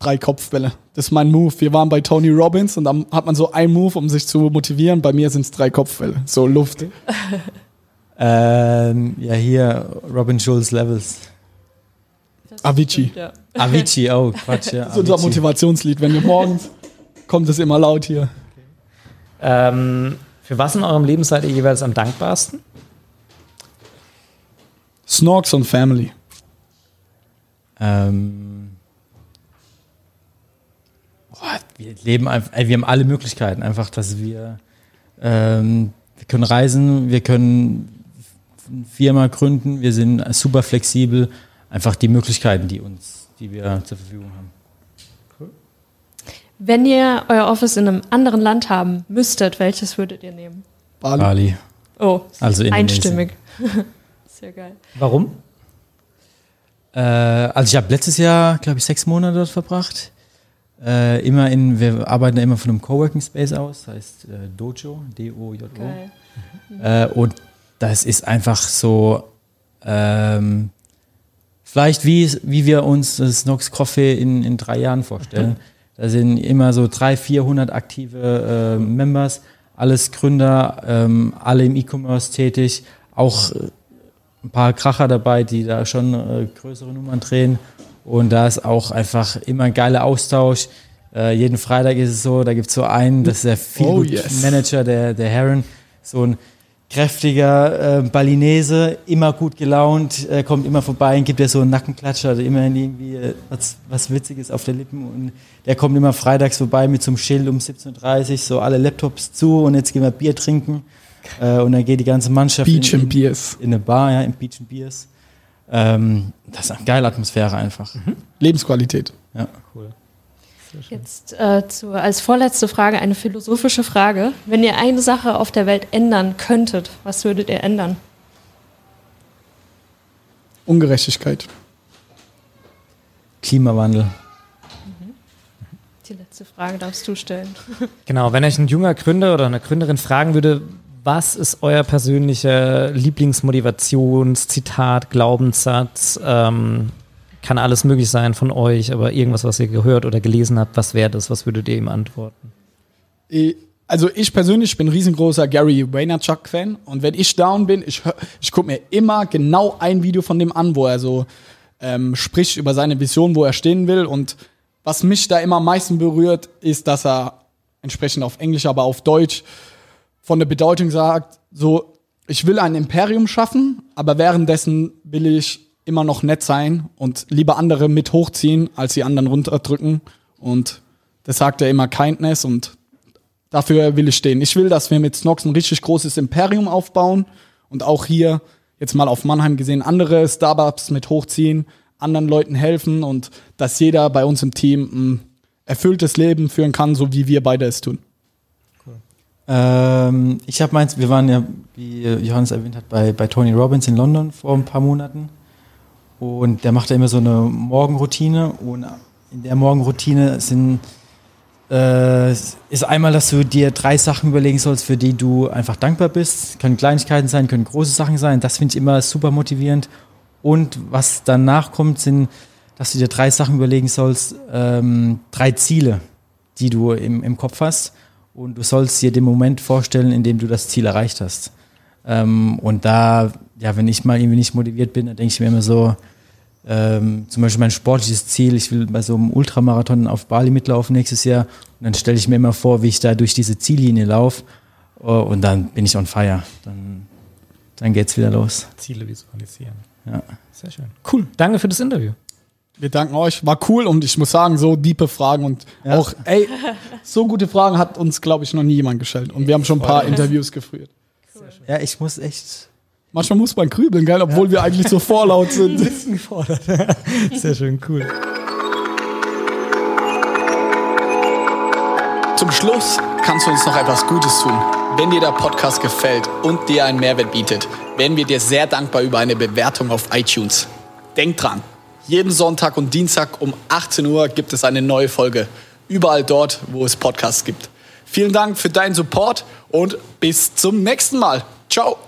Drei Kopfbälle. Das ist mein Move. Wir waren bei Tony Robbins und dann hat man so einen Move, um sich zu motivieren. Bei mir sind es drei Kopfbälle. So Luft. Ähm, ja, hier Robin Schulz Levels. Das Avicii. stimmt, ja. Avicii, oh Quatsch, ja. Das ist unser. Motivationslied. Wenn wir morgens kommt es immer laut hier. Ähm, für was in eurem Leben seid ihr jeweils am dankbarsten? Snorks und Family. Ähm, boah, wir leben einfach, wir haben alle Möglichkeiten. Einfach, dass wir, ähm, wir können reisen, wir können eine Firma gründen, wir sind super flexibel. Einfach die Möglichkeiten, die uns, die wir zur Verfügung haben. Wenn ihr euer Office in einem anderen Land haben müsstet, welches würdet ihr nehmen? Bali. Bali. Oh, Also einstimmig. Sehr geil. Warum? Äh, also ich habe letztes Jahr, glaube ich, sechs Monate dort verbracht. Äh, immer in, wir arbeiten immer von einem Coworking Space aus, das heißt äh, Dojo, D-O-J-O. geil. Äh, und das ist einfach so, ähm, vielleicht wie, wie wir uns das Nox Coffee in, in drei Jahren vorstellen. Da sind immer so 300, 400 aktive äh, Members, alles Gründer, ähm, alle im E-Commerce tätig, auch äh, ein paar Kracher dabei, die da schon äh, größere Nummern drehen. Und da ist auch einfach immer ein geiler Austausch. Äh, jeden Freitag ist es so, da gibt es so einen, das ist der Feel Oh, yes. Manager, der, der Heron, so ein kräftiger äh, Balinese, immer gut gelaunt, äh, kommt immer vorbei und gibt dir so einen Nackenklatscher, also immer irgendwie äh, was, was Witziges auf der Lippen und der kommt immer freitags vorbei mit so einem Schild um 17.30 Uhr, so alle Laptops zu und jetzt gehen wir Bier trinken äh, und dann geht die ganze Mannschaft Beach in, and Beers. in eine Bar, ja, im Beach and Beers. Ähm, das ist eine geile Atmosphäre einfach. Lebensqualität. Ja. Jetzt äh, zu, als vorletzte Frage eine philosophische Frage. Wenn ihr eine Sache auf der Welt ändern könntet, was würdet ihr ändern? Ungerechtigkeit. Klimawandel. Die letzte Frage darfst du stellen. Genau, wenn euch ein junger Gründer oder eine Gründerin fragen würde, was ist euer persönlicher Lieblingsmotivationszitat, Glaubenssatz? Ähm, kann alles möglich sein von euch, aber irgendwas, was ihr gehört oder gelesen habt, was wäre das? Was würdet ihr ihm antworten? Also ich persönlich bin riesengroßer Gary Vaynerchuk-Fan und wenn ich down bin, ich, ich gucke mir immer genau ein Video von dem an, wo er so ähm, spricht über seine Vision, wo er stehen will und was mich da immer am meisten berührt, ist, dass er entsprechend auf Englisch, aber auf Deutsch von der Bedeutung sagt, so, ich will ein Imperium schaffen, aber währenddessen will ich immer noch nett sein und lieber andere mit hochziehen, als die anderen runterdrücken. Und das sagt er immer Kindness und dafür will ich stehen. Ich will, dass wir mit Snox ein richtig großes Imperium aufbauen und auch hier jetzt mal auf Mannheim gesehen andere Startups mit hochziehen, anderen Leuten helfen und dass jeder bei uns im Team ein erfülltes Leben führen kann, so wie wir beide es tun. Ähm, ich habe meins, wir waren ja, wie Johannes erwähnt hat, bei, bei Tony Robbins in London vor ein paar Monaten. Und der macht da immer so eine Morgenroutine. Und in der Morgenroutine sind, äh, ist einmal, dass du dir drei Sachen überlegen sollst, für die du einfach dankbar bist. Können Kleinigkeiten sein, können große Sachen sein. Das finde ich immer super motivierend. Und was danach kommt, sind, dass du dir drei Sachen überlegen sollst, ähm, drei Ziele, die du im, im Kopf hast. Und du sollst dir den Moment vorstellen, in dem du das Ziel erreicht hast. Ähm, und da, ja, wenn ich mal irgendwie nicht motiviert bin, dann denke ich mir immer so, ähm, zum Beispiel mein sportliches Ziel, ich will bei so einem Ultramarathon auf Bali mitlaufen nächstes Jahr. Und dann stelle ich mir immer vor, wie ich da durch diese Ziellinie laufe. Oh, und dann bin ich on fire. Dann, dann geht's wieder los. Ziele visualisieren. Ja. Sehr schön. Cool. Danke für das Interview. Wir danken euch. War cool und ich muss sagen, so diepe Fragen und Ja. auch, ey, so gute Fragen hat uns, glaube ich, noch nie jemand gestellt. Und wir haben schon ein paar Interviews geführt. Ja, ich muss echt. Manchmal muss man grübeln, gell, obwohl wir eigentlich so vorlaut sind. bisschen gefordert. Sehr schön, cool. Zum Schluss kannst du uns noch etwas Gutes tun. Wenn dir der Podcast gefällt und dir einen Mehrwert bietet, wären wir dir sehr dankbar über eine Bewertung auf iTunes. Denk dran, jeden Sonntag und Dienstag um 18 Uhr gibt es eine neue Folge. Überall dort, wo es Podcasts gibt. Vielen Dank für deinen Support und bis zum nächsten Mal. Ciao.